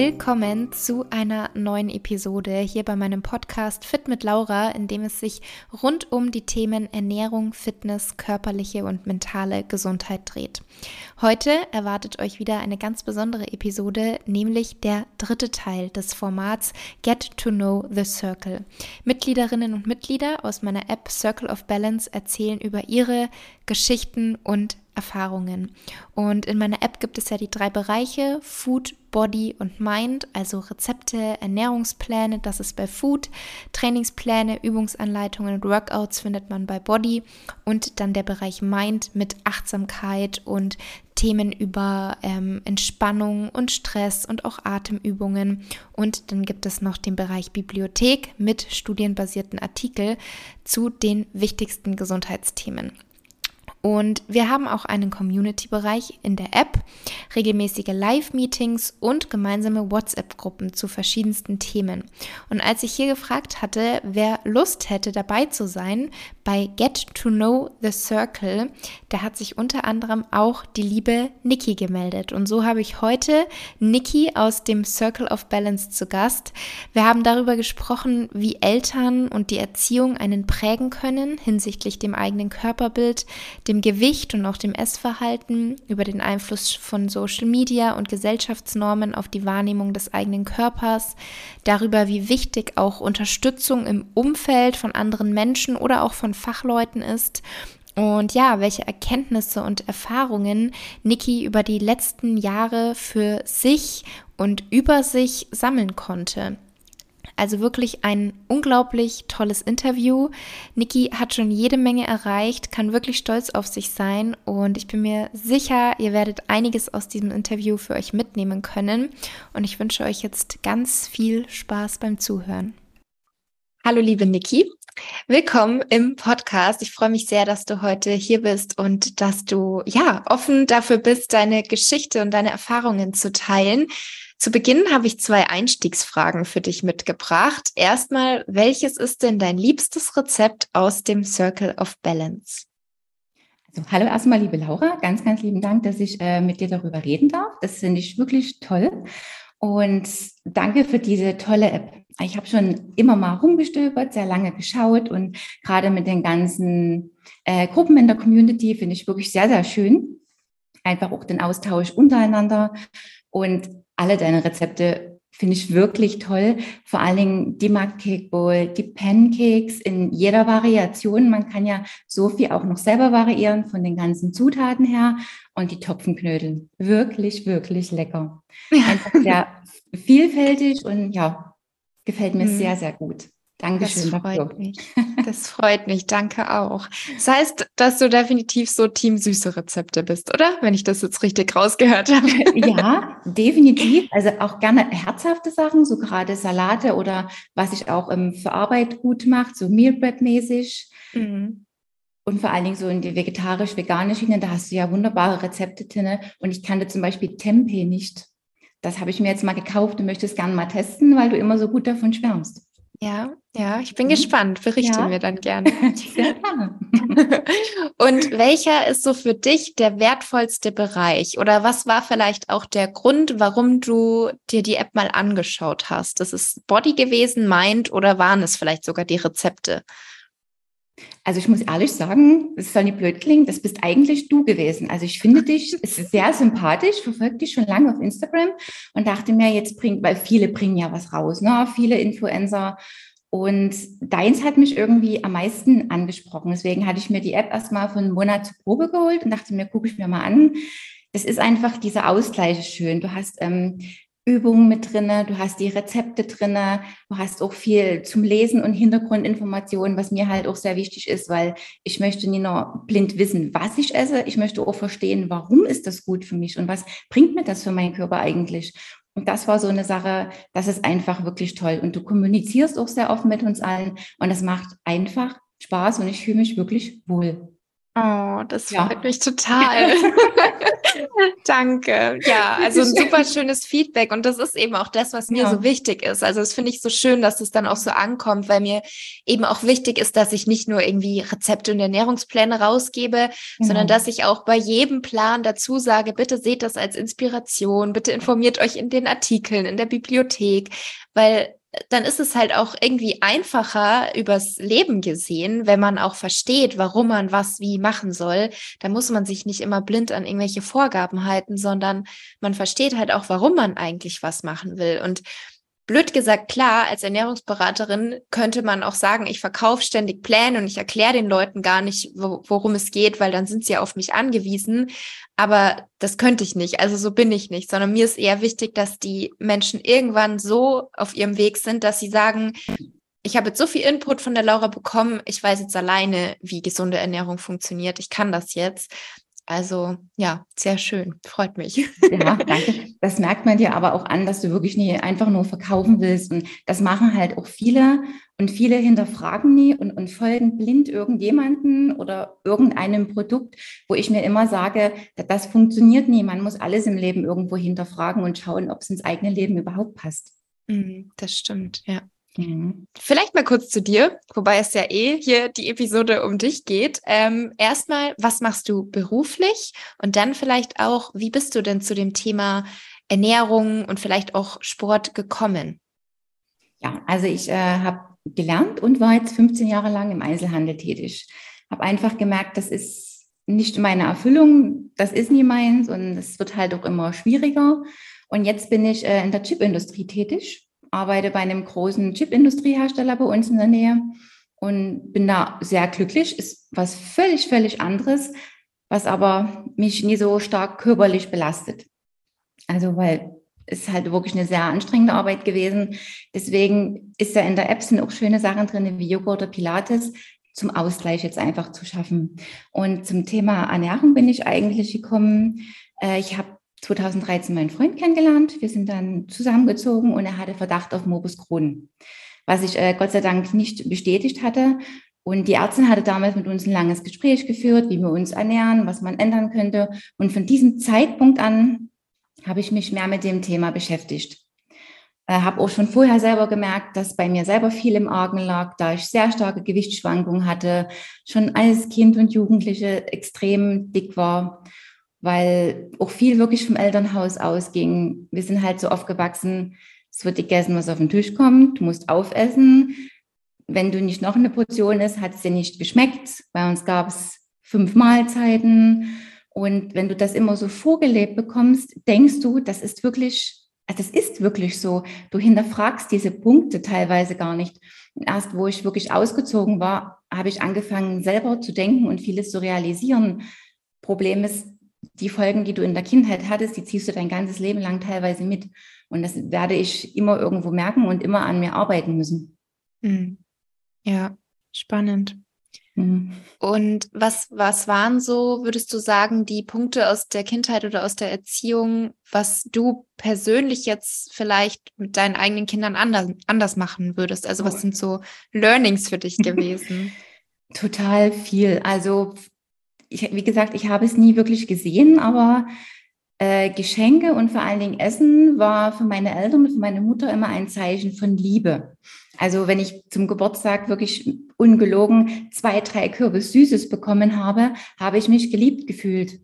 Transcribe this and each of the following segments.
Willkommen zu einer neuen Episode hier bei meinem Podcast Fit mit Laura, in dem es sich rund um die Themen Ernährung, Fitness, körperliche und mentale Gesundheit dreht. Heute erwartet euch wieder eine ganz besondere Episode, nämlich der dritte Teil des Formats Get to Know the Circle. Mitgliederinnen und Mitglieder aus meiner App Circle of Balance erzählen über ihre Geschichten und Erfahrungen. Und in meiner App gibt es ja die drei Bereiche Food, Body und Mind, also Rezepte, Ernährungspläne, das ist bei Food, Trainingspläne, Übungsanleitungen und Workouts findet man bei Body und dann der Bereich Mind mit Achtsamkeit und Themen über ähm, Entspannung und Stress und auch Atemübungen. Und dann gibt es noch den Bereich Bibliothek mit studienbasierten Artikeln zu den wichtigsten Gesundheitsthemen. Und wir haben auch einen Community-Bereich in der App, regelmäßige Live-Meetings und gemeinsame WhatsApp-Gruppen zu verschiedensten Themen. Und als ich hier gefragt hatte, wer Lust hätte, dabei zu sein bei Get to Know the Circle, da hat sich unter anderem auch die liebe Niki gemeldet. Und so habe ich heute Niki aus dem Circle of Balance zu Gast. Wir haben darüber gesprochen, wie Eltern und die Erziehung einen prägen können hinsichtlich dem eigenen Körperbild, dem Gewicht und auch dem Essverhalten, über den Einfluss von Social Media und Gesellschaftsnormen auf die Wahrnehmung des eigenen Körpers, darüber, wie wichtig auch Unterstützung im Umfeld von anderen Menschen oder auch von Fachleuten ist und ja, welche Erkenntnisse und Erfahrungen Niki über die letzten Jahre für sich und über sich sammeln konnte. Also wirklich ein unglaublich tolles Interview. Niki hat schon jede Menge erreicht, kann wirklich stolz auf sich sein und ich bin mir sicher, ihr werdet einiges aus diesem Interview für euch mitnehmen können. Und ich wünsche euch jetzt ganz viel Spaß beim Zuhören. Hallo liebe Niki, willkommen im Podcast. Ich freue mich sehr, dass du heute hier bist und dass du ja offen dafür bist, deine Geschichte und deine Erfahrungen zu teilen. Zu Beginn habe ich zwei Einstiegsfragen für dich mitgebracht. Erstmal, welches ist denn dein liebstes Rezept aus dem Circle of Balance? Also, hallo erstmal, liebe Laura. Ganz, ganz lieben Dank, dass ich äh, mit dir darüber reden darf. Das finde ich wirklich toll. Und danke für diese tolle App. Ich habe schon immer mal rumgestöbert, sehr lange geschaut und gerade mit den ganzen äh, Gruppen in der Community finde ich wirklich sehr, sehr schön. Einfach auch den Austausch untereinander. Und alle deine Rezepte finde ich wirklich toll. Vor allen Dingen die Mug Cake Bowl, die Pancakes in jeder Variation. Man kann ja so viel auch noch selber variieren von den ganzen Zutaten her. Und die Topfenknödel. Wirklich, wirklich lecker. Einfach sehr vielfältig und ja, gefällt mir mhm. sehr, sehr gut. Dankeschön. Das freut dafür. mich. Das freut mich. Danke auch. Das heißt, dass du definitiv so Team süße Rezepte bist, oder? Wenn ich das jetzt richtig rausgehört habe. Ja, definitiv. Also auch gerne herzhafte Sachen, so gerade Salate oder was ich auch ähm, für Arbeit gut mache, so Meal Prep mäßig. Mhm. Und vor allen Dingen so in die vegetarisch-veganische Schiene, da hast du ja wunderbare Rezepte drin. Und ich kannte zum Beispiel Tempeh nicht. Das habe ich mir jetzt mal gekauft und möchte es gerne mal testen, weil du immer so gut davon schwärmst. Ja, ja, ich bin mhm. gespannt. Berichte ja. mir dann gerne. Sehr gerne. Und welcher ist so für dich der wertvollste Bereich? Oder was war vielleicht auch der Grund, warum du dir die App mal angeschaut hast? Das ist Body gewesen, Mind oder waren es vielleicht sogar die Rezepte? Also ich muss ehrlich sagen, es soll nicht blöd klingen, das bist eigentlich du gewesen. Also ich finde dich sehr sympathisch, verfolge dich schon lange auf Instagram und dachte mir, jetzt bringt, weil viele bringen ja was raus, ne? viele Influencer. Und deins hat mich irgendwie am meisten angesprochen. Deswegen hatte ich mir die App erstmal von Monat zur Probe geholt und dachte mir, gucke ich mir mal an. Das ist einfach dieser Ausgleich schön. Du hast ähm, Übungen mit drinne, du hast die Rezepte drinne, du hast auch viel zum Lesen und Hintergrundinformationen, was mir halt auch sehr wichtig ist, weil ich möchte nicht nur blind wissen, was ich esse, ich möchte auch verstehen, warum ist das gut für mich und was bringt mir das für meinen Körper eigentlich. Und das war so eine Sache, das ist einfach wirklich toll. Und du kommunizierst auch sehr offen mit uns allen und es macht einfach Spaß und ich fühle mich wirklich wohl. Oh, das ja. freut mich total. Danke. Ja, also ein super schönes Feedback. Und das ist eben auch das, was mir ja. so wichtig ist. Also das finde ich so schön, dass es dann auch so ankommt, weil mir eben auch wichtig ist, dass ich nicht nur irgendwie Rezepte und Ernährungspläne rausgebe, mhm. sondern dass ich auch bei jedem Plan dazu sage, bitte seht das als Inspiration, bitte informiert euch in den Artikeln, in der Bibliothek, weil dann ist es halt auch irgendwie einfacher übers Leben gesehen, wenn man auch versteht, warum man was wie machen soll. Da muss man sich nicht immer blind an irgendwelche Vorgaben halten, sondern man versteht halt auch, warum man eigentlich was machen will. Und blöd gesagt, klar, als Ernährungsberaterin könnte man auch sagen, ich verkaufe ständig Pläne und ich erkläre den Leuten gar nicht, worum es geht, weil dann sind sie auf mich angewiesen. Aber das könnte ich nicht. Also so bin ich nicht, sondern mir ist eher wichtig, dass die Menschen irgendwann so auf ihrem Weg sind, dass sie sagen, ich habe jetzt so viel Input von der Laura bekommen, ich weiß jetzt alleine, wie gesunde Ernährung funktioniert. Ich kann das jetzt. Also ja, sehr schön, freut mich. Ja, danke. Das merkt man dir aber auch an, dass du wirklich nie einfach nur verkaufen willst. Und das machen halt auch viele. Und viele hinterfragen nie und, und folgen blind irgendjemanden oder irgendeinem Produkt, wo ich mir immer sage, das funktioniert nie. Man muss alles im Leben irgendwo hinterfragen und schauen, ob es ins eigene Leben überhaupt passt. Mhm, das stimmt, ja. Mhm. Vielleicht mal kurz zu dir, wobei es ja eh hier die Episode um dich geht. Ähm, erstmal, was machst du beruflich? Und dann vielleicht auch, wie bist du denn zu dem Thema Ernährung und vielleicht auch Sport gekommen? Ja, also ich äh, habe gelernt und war jetzt 15 Jahre lang im Einzelhandel tätig. Habe einfach gemerkt, das ist nicht meine Erfüllung, das ist nie meins und es wird halt auch immer schwieriger. Und jetzt bin ich äh, in der Chipindustrie tätig arbeite bei einem großen Chipindustriehersteller bei uns in der Nähe und bin da sehr glücklich. Ist was völlig, völlig anderes, was aber mich nie so stark körperlich belastet. Also, weil es halt wirklich eine sehr anstrengende Arbeit gewesen. Deswegen ist ja in der App sind auch schöne Sachen drin, wie Yoga oder Pilates, zum Ausgleich jetzt einfach zu schaffen. Und zum Thema Ernährung bin ich eigentlich gekommen. Äh, ich habe 2013 meinen Freund kennengelernt. Wir sind dann zusammengezogen und er hatte Verdacht auf Morbus Crohn, was ich äh, Gott sei Dank nicht bestätigt hatte. Und die Ärztin hatte damals mit uns ein langes Gespräch geführt, wie wir uns ernähren, was man ändern könnte. Und von diesem Zeitpunkt an habe ich mich mehr mit dem Thema beschäftigt. Äh, habe auch schon vorher selber gemerkt, dass bei mir selber viel im Argen lag, da ich sehr starke Gewichtsschwankungen hatte, schon als Kind und Jugendliche extrem dick war weil auch viel wirklich vom Elternhaus ausging. Wir sind halt so aufgewachsen, es wird gegessen, was auf den Tisch kommt, du musst aufessen. Wenn du nicht noch eine Portion isst, hat es dir nicht geschmeckt. Bei uns gab es fünf Mahlzeiten. Und wenn du das immer so vorgelebt bekommst, denkst du, das ist wirklich, also das ist wirklich so. Du hinterfragst diese Punkte teilweise gar nicht. Erst wo ich wirklich ausgezogen war, habe ich angefangen, selber zu denken und vieles zu realisieren. Problem ist, die Folgen, die du in der Kindheit hattest, die ziehst du dein ganzes Leben lang teilweise mit. Und das werde ich immer irgendwo merken und immer an mir arbeiten müssen. Hm. Ja, spannend. Mhm. Und was, was waren so, würdest du sagen, die Punkte aus der Kindheit oder aus der Erziehung, was du persönlich jetzt vielleicht mit deinen eigenen Kindern anders, anders machen würdest? Also was oh. sind so Learnings für dich gewesen? Total viel. Also ich, wie gesagt, ich habe es nie wirklich gesehen, aber äh, Geschenke und vor allen Dingen Essen war für meine Eltern und für meine Mutter immer ein Zeichen von Liebe. Also wenn ich zum Geburtstag wirklich ungelogen zwei, drei Kürbis Süßes bekommen habe, habe ich mich geliebt gefühlt.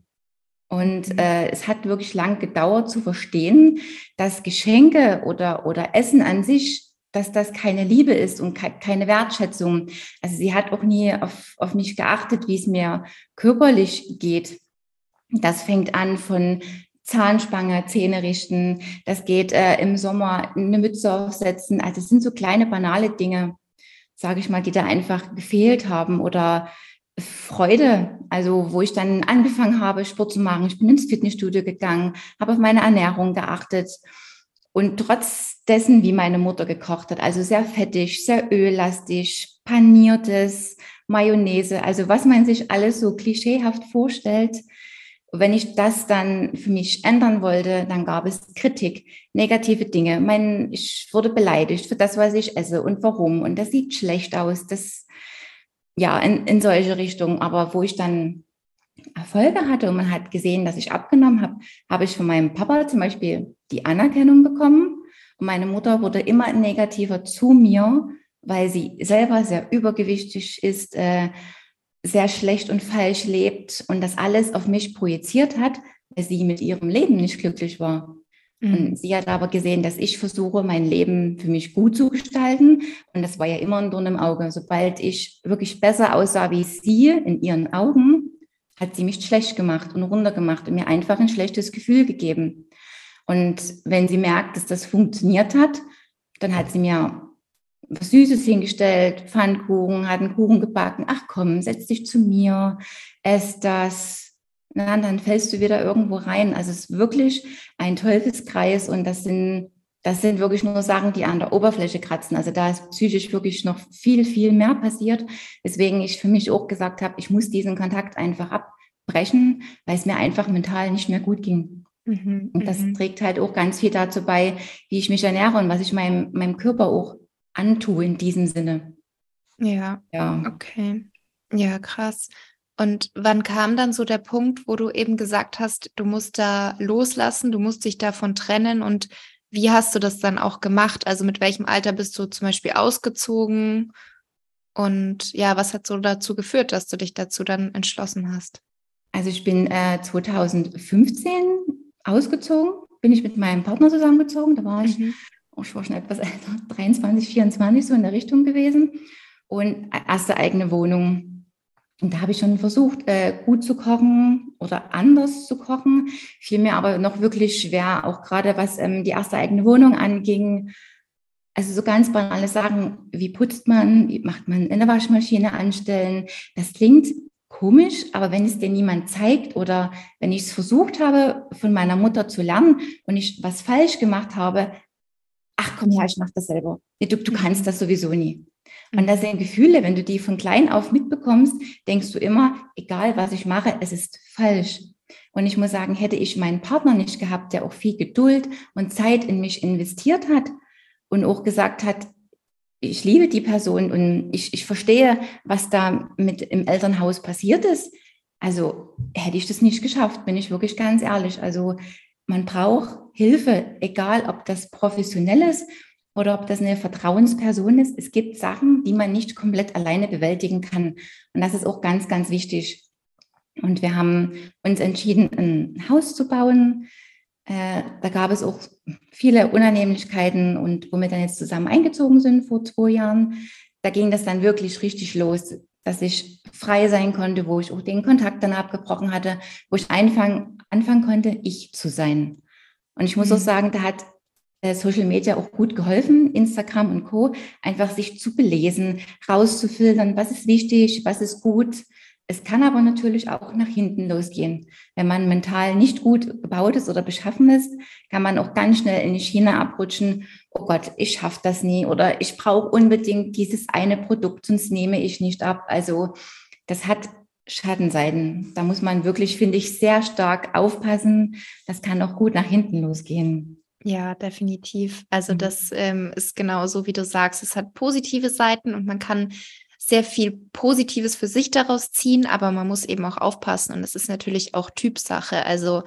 Und mhm. äh, es hat wirklich lang gedauert zu verstehen, dass Geschenke oder, oder Essen an sich dass das keine Liebe ist und keine Wertschätzung. Also sie hat auch nie auf, auf mich geachtet, wie es mir körperlich geht. Das fängt an von Zahnspange, Zähne richten. Das geht äh, im Sommer eine Mütze aufsetzen. Also es sind so kleine banale Dinge, sage ich mal, die da einfach gefehlt haben oder Freude, also wo ich dann angefangen habe, Sport zu machen. Ich bin ins Fitnessstudio gegangen, habe auf meine Ernährung geachtet und trotz dessen, wie meine Mutter gekocht hat, also sehr fettig, sehr öllastig, paniertes, Mayonnaise, also was man sich alles so klischeehaft vorstellt, wenn ich das dann für mich ändern wollte, dann gab es Kritik, negative Dinge. Mein, ich wurde beleidigt für das, was ich esse und warum. Und das sieht schlecht aus. Das, ja, in, in solche Richtungen. Aber wo ich dann Erfolge hatte und man hat gesehen, dass ich abgenommen habe, habe ich von meinem Papa zum Beispiel die Anerkennung bekommen. Und meine Mutter wurde immer negativer zu mir, weil sie selber sehr übergewichtig ist, äh, sehr schlecht und falsch lebt und das alles auf mich projiziert hat, weil sie mit ihrem Leben nicht glücklich war. Mhm. Und sie hat aber gesehen, dass ich versuche, mein Leben für mich gut zu gestalten. Und das war ja immer ein Dorn im Auge. Sobald ich wirklich besser aussah wie sie in ihren Augen, hat sie mich schlecht gemacht und runtergemacht und mir einfach ein schlechtes Gefühl gegeben. Und wenn sie merkt, dass das funktioniert hat, dann hat sie mir was Süßes hingestellt, Pfannkuchen, hat einen Kuchen gebacken. Ach komm, setz dich zu mir, ess das. Na, dann fällst du wieder irgendwo rein. Also es ist wirklich ein Teufelskreis und das sind, das sind wirklich nur Sachen, die an der Oberfläche kratzen. Also da ist psychisch wirklich noch viel, viel mehr passiert. Deswegen ich für mich auch gesagt habe, ich muss diesen Kontakt einfach abbrechen, weil es mir einfach mental nicht mehr gut ging. Mhm, und das mhm. trägt halt auch ganz viel dazu bei, wie ich mich ernähre und was ich meinem, meinem Körper auch antue in diesem Sinne. Ja. Ja. Okay. Ja, krass. Und wann kam dann so der Punkt, wo du eben gesagt hast, du musst da loslassen, du musst dich davon trennen und wie hast du das dann auch gemacht? Also mit welchem Alter bist du zum Beispiel ausgezogen? Und ja, was hat so dazu geführt, dass du dich dazu dann entschlossen hast? Also ich bin äh, 2015 ausgezogen, bin ich mit meinem Partner zusammengezogen. Da war ich mhm ich war schon etwas älter, 23, 24 so in der Richtung gewesen und erste eigene Wohnung. Und da habe ich schon versucht, äh, gut zu kochen oder anders zu kochen. Fiel mir aber noch wirklich schwer, auch gerade was ähm, die erste eigene Wohnung anging. Also so ganz banale Sachen, wie putzt man, wie macht man eine Waschmaschine anstellen. Das klingt komisch, aber wenn es dir niemand zeigt oder wenn ich es versucht habe, von meiner Mutter zu lernen und ich was falsch gemacht habe, ach komm her, ich mache das selber. Du, du kannst das sowieso nie. Und mhm. das sind Gefühle, wenn du die von klein auf mitbekommst, denkst du immer, egal was ich mache, es ist falsch. Und ich muss sagen, hätte ich meinen Partner nicht gehabt, der auch viel Geduld und Zeit in mich investiert hat und auch gesagt hat, ich liebe die Person und ich, ich verstehe, was da mit im Elternhaus passiert ist. Also hätte ich das nicht geschafft, bin ich wirklich ganz ehrlich. Also man braucht Hilfe, egal ob das professionell ist oder ob das eine Vertrauensperson ist. Es gibt Sachen, die man nicht komplett alleine bewältigen kann. Und das ist auch ganz, ganz wichtig. Und wir haben uns entschieden, ein Haus zu bauen. Äh, da gab es auch viele Unannehmlichkeiten und wo wir dann jetzt zusammen eingezogen sind vor zwei Jahren, da ging das dann wirklich richtig los, dass ich frei sein konnte, wo ich auch den Kontakt dann abgebrochen hatte, wo ich anfangen, anfangen konnte, ich zu sein. Und ich muss mhm. auch sagen, da hat äh, Social Media auch gut geholfen, Instagram und Co., einfach sich zu belesen, rauszufiltern, was ist wichtig, was ist gut. Es kann aber natürlich auch nach hinten losgehen. Wenn man mental nicht gut gebaut ist oder beschaffen ist, kann man auch ganz schnell in die Schiene abrutschen. Oh Gott, ich schaffe das nie oder ich brauche unbedingt dieses eine Produkt, sonst nehme ich nicht ab. Also das hat Schattenseiten. Da muss man wirklich, finde ich, sehr stark aufpassen. Das kann auch gut nach hinten losgehen. Ja, definitiv. Also mhm. das ähm, ist genau so, wie du sagst. Es hat positive Seiten und man kann sehr viel Positives für sich daraus ziehen, aber man muss eben auch aufpassen und es ist natürlich auch Typsache. Also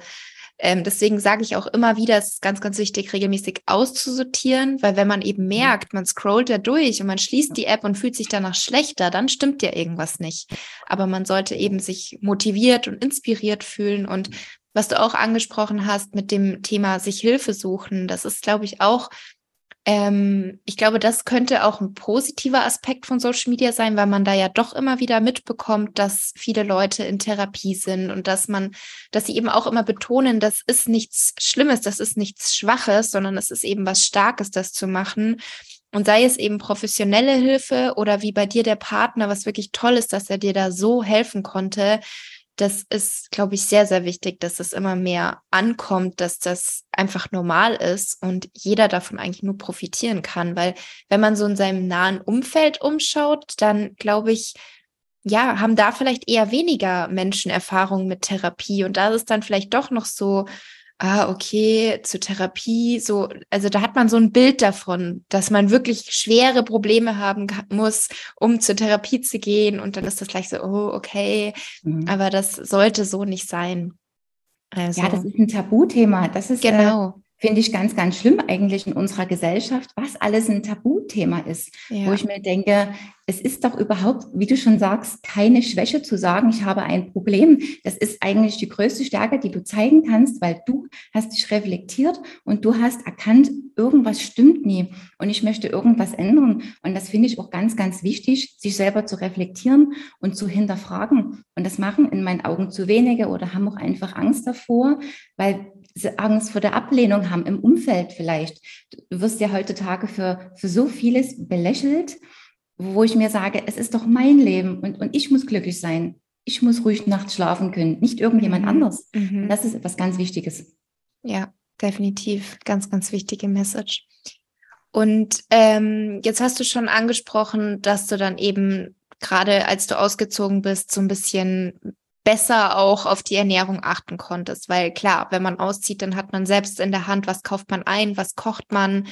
ähm, deswegen sage ich auch immer wieder, es ist ganz, ganz wichtig, regelmäßig auszusortieren, weil wenn man eben mhm. merkt, man scrollt da durch und man schließt die App und fühlt sich danach schlechter, dann stimmt ja irgendwas nicht. Aber man sollte eben sich motiviert und inspiriert fühlen und was du auch angesprochen hast mit dem Thema sich Hilfe suchen, das ist, glaube ich, auch ähm, ich glaube, das könnte auch ein positiver Aspekt von Social Media sein, weil man da ja doch immer wieder mitbekommt, dass viele Leute in Therapie sind und dass man, dass sie eben auch immer betonen, das ist nichts Schlimmes, das ist nichts Schwaches, sondern es ist eben was Starkes, das zu machen. Und sei es eben professionelle Hilfe oder wie bei dir der Partner, was wirklich toll ist, dass er dir da so helfen konnte, das ist, glaube ich, sehr, sehr wichtig, dass das immer mehr ankommt, dass das einfach normal ist und jeder davon eigentlich nur profitieren kann. Weil wenn man so in seinem nahen Umfeld umschaut, dann glaube ich, ja, haben da vielleicht eher weniger Menschen Erfahrung mit Therapie und da ist es dann vielleicht doch noch so ah, okay, zur Therapie, so, also da hat man so ein Bild davon, dass man wirklich schwere Probleme haben muss, um zur Therapie zu gehen. Und dann ist das gleich so, oh, okay, mhm. aber das sollte so nicht sein. Also, ja, das ist ein Tabuthema. Das ist äh, genau. Äh, finde ich ganz, ganz schlimm eigentlich in unserer Gesellschaft, was alles ein Tabuthema ist, ja. wo ich mir denke, es ist doch überhaupt, wie du schon sagst, keine Schwäche zu sagen, ich habe ein Problem. Das ist eigentlich die größte Stärke, die du zeigen kannst, weil du hast dich reflektiert und du hast erkannt, irgendwas stimmt nie und ich möchte irgendwas ändern. Und das finde ich auch ganz, ganz wichtig, sich selber zu reflektieren und zu hinterfragen. Und das machen in meinen Augen zu wenige oder haben auch einfach Angst davor, weil Angst vor der Ablehnung haben im Umfeld vielleicht. Du wirst ja heutzutage für, für so vieles belächelt, wo ich mir sage, es ist doch mein Leben und, und ich muss glücklich sein. Ich muss ruhig nachts schlafen können, nicht irgendjemand mhm. anders. Mhm. das ist etwas ganz Wichtiges. Ja, definitiv. Ganz, ganz wichtige Message. Und ähm, jetzt hast du schon angesprochen, dass du dann eben gerade als du ausgezogen bist, so ein bisschen besser auch auf die Ernährung achten konntest. Weil klar, wenn man auszieht, dann hat man selbst in der Hand, was kauft man ein, was kocht man.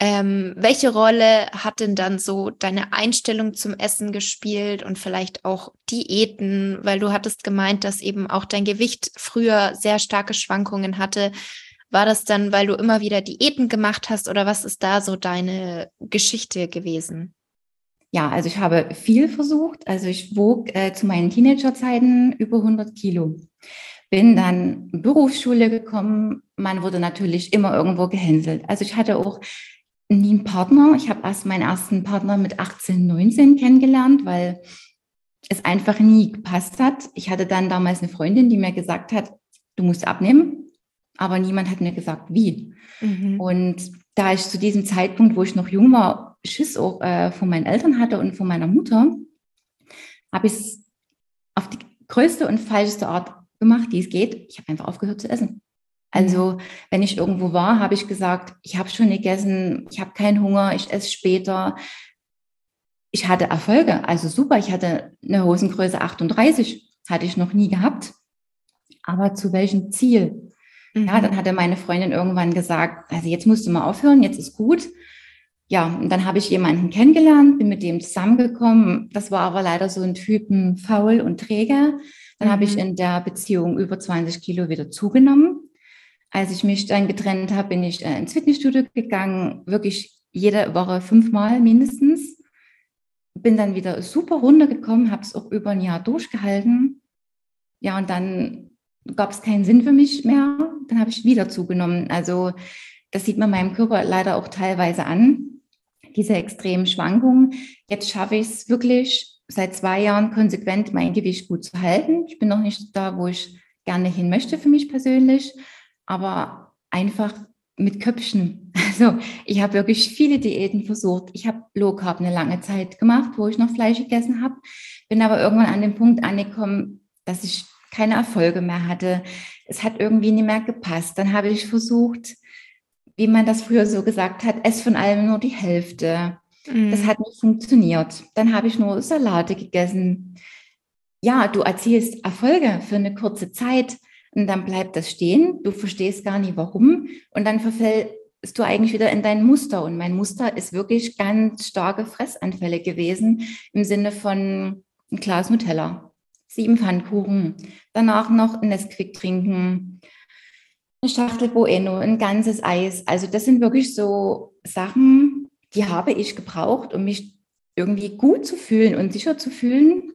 Ähm, welche Rolle hat denn dann so deine Einstellung zum Essen gespielt und vielleicht auch Diäten? Weil du hattest gemeint, dass eben auch dein Gewicht früher sehr starke Schwankungen hatte. War das dann, weil du immer wieder Diäten gemacht hast oder was ist da so deine Geschichte gewesen? Ja, also ich habe viel versucht. Also ich wog äh, zu meinen Teenagerzeiten über 100 Kilo. Bin dann Berufsschule gekommen. Man wurde natürlich immer irgendwo gehänselt. Also ich hatte auch nie einen Partner. Ich habe erst meinen ersten Partner mit 18, 19 kennengelernt, weil es einfach nie gepasst hat. Ich hatte dann damals eine Freundin, die mir gesagt hat, du musst abnehmen, aber niemand hat mir gesagt, wie. Mhm. Und da ich zu diesem Zeitpunkt, wo ich noch jung war, Schiss auch äh, von meinen Eltern hatte und von meiner Mutter, habe ich es auf die größte und falscheste Art gemacht, die es geht. Ich habe einfach aufgehört zu essen. Also mhm. wenn ich irgendwo war, habe ich gesagt, ich habe schon gegessen, ich habe keinen Hunger, ich esse später. Ich hatte Erfolge, also super, ich hatte eine Hosengröße 38, hatte ich noch nie gehabt. Aber zu welchem Ziel? Mhm. Ja, dann hatte meine Freundin irgendwann gesagt, also jetzt musst du mal aufhören, jetzt ist gut. Ja, und dann habe ich jemanden kennengelernt, bin mit dem zusammengekommen. Das war aber leider so ein Typen faul und träge. Dann mhm. habe ich mhm. in der Beziehung über 20 Kilo wieder zugenommen. Als ich mich dann getrennt habe, bin ich äh, ins Fitnessstudio gegangen, wirklich jede Woche fünfmal mindestens. Bin dann wieder super runtergekommen, habe es auch über ein Jahr durchgehalten. Ja, und dann gab es keinen Sinn für mich mehr. Dann habe ich wieder zugenommen. Also das sieht man meinem Körper leider auch teilweise an, diese extremen Schwankungen. Jetzt schaffe ich es wirklich seit zwei Jahren konsequent, mein Gewicht gut zu halten. Ich bin noch nicht da, wo ich gerne hin möchte für mich persönlich, aber einfach mit Köpfchen. Also ich habe wirklich viele Diäten versucht. Ich habe Low Carb eine lange Zeit gemacht, wo ich noch Fleisch gegessen habe, bin aber irgendwann an den Punkt angekommen, dass ich keine Erfolge mehr hatte. Es hat irgendwie nicht mehr gepasst. Dann habe ich versucht, wie man das früher so gesagt hat, ess von allem nur die Hälfte. Mhm. Das hat nicht funktioniert. Dann habe ich nur Salate gegessen. Ja, du erzielst Erfolge für eine kurze Zeit und dann bleibt das stehen. Du verstehst gar nicht warum und dann verfällst du eigentlich wieder in dein Muster. Und mein Muster ist wirklich ganz starke Fressanfälle gewesen im Sinne von ein Glas Nutella sieben Pfannkuchen, danach noch ein Nesquik trinken, eine Schachtel Bueno, ein ganzes Eis. Also das sind wirklich so Sachen, die habe ich gebraucht, um mich irgendwie gut zu fühlen und sicher zu fühlen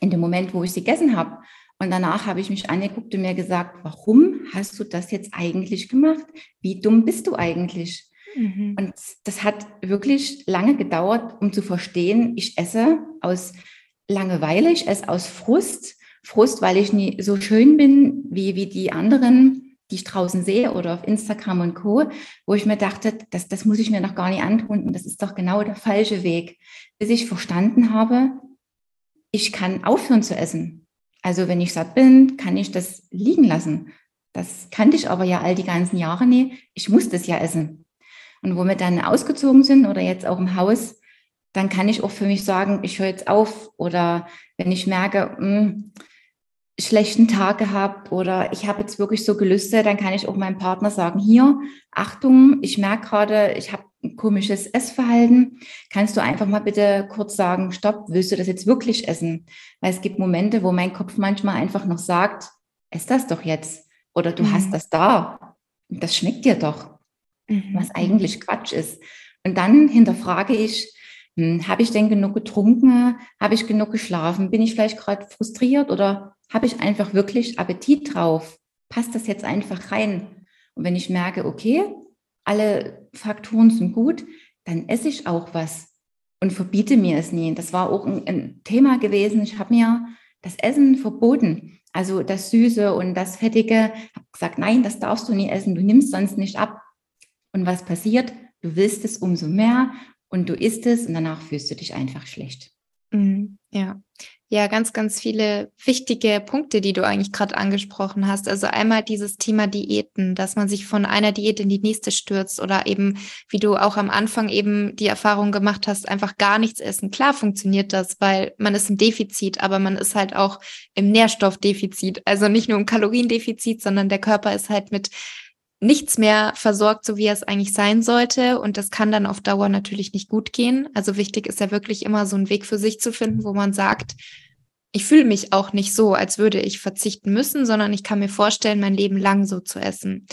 in dem Moment, wo ich sie gegessen habe. Und danach habe ich mich angeguckt und mir gesagt, warum hast du das jetzt eigentlich gemacht? Wie dumm bist du eigentlich? Mhm. Und das hat wirklich lange gedauert, um zu verstehen, ich esse aus Langeweile, ich aus Frust. Frust, weil ich nie so schön bin wie, wie die anderen, die ich draußen sehe oder auf Instagram und Co., wo ich mir dachte, das, das muss ich mir noch gar nicht antun und das ist doch genau der falsche Weg. Bis ich verstanden habe, ich kann aufhören zu essen. Also wenn ich satt bin, kann ich das liegen lassen. Das kannte ich aber ja all die ganzen Jahre nie. Ich muss das ja essen. Und wo wir dann ausgezogen sind oder jetzt auch im Haus, dann kann ich auch für mich sagen, ich höre jetzt auf. Oder wenn ich merke, mh, hm, schlechten Tag gehabt oder ich habe jetzt wirklich so gelüstet, dann kann ich auch meinem Partner sagen, hier, Achtung, ich merke gerade, ich habe ein komisches Essverhalten. Kannst du einfach mal bitte kurz sagen, stopp, willst du das jetzt wirklich essen? Weil es gibt Momente, wo mein Kopf manchmal einfach noch sagt, ess das doch jetzt. Oder du mhm. hast das da. Das schmeckt dir doch. Mhm. Was eigentlich Quatsch ist. Und dann hinterfrage ich, hm, habe ich denn genug getrunken? Habe ich genug geschlafen? Bin ich vielleicht gerade frustriert oder habe ich einfach wirklich Appetit drauf? Passt das jetzt einfach rein? Und wenn ich merke, okay, alle Faktoren sind gut, dann esse ich auch was und verbiete mir es nie. Das war auch ein, ein Thema gewesen. Ich habe mir das Essen verboten. Also das Süße und das Fettige. Ich habe gesagt, nein, das darfst du nie essen. Du nimmst sonst nicht ab. Und was passiert? Du willst es umso mehr und du isst es und danach fühlst du dich einfach schlecht. Mhm, ja. Ja, ganz, ganz viele wichtige Punkte, die du eigentlich gerade angesprochen hast. Also einmal dieses Thema Diäten, dass man sich von einer Diät in die nächste stürzt oder eben, wie du auch am Anfang eben die Erfahrung gemacht hast, einfach gar nichts essen. Klar funktioniert das, weil man ist im Defizit, aber man ist halt auch im Nährstoffdefizit. Also nicht nur im Kaloriendefizit, sondern der Körper ist halt mit nichts mehr versorgt, so wie es eigentlich sein sollte. Und das kann dann auf Dauer natürlich nicht gut gehen. Also wichtig ist ja wirklich immer so einen Weg für sich zu finden, wo man sagt, ich fühle mich auch nicht so, als würde ich verzichten müssen, sondern ich kann mir vorstellen, mein Leben lang so zu essen.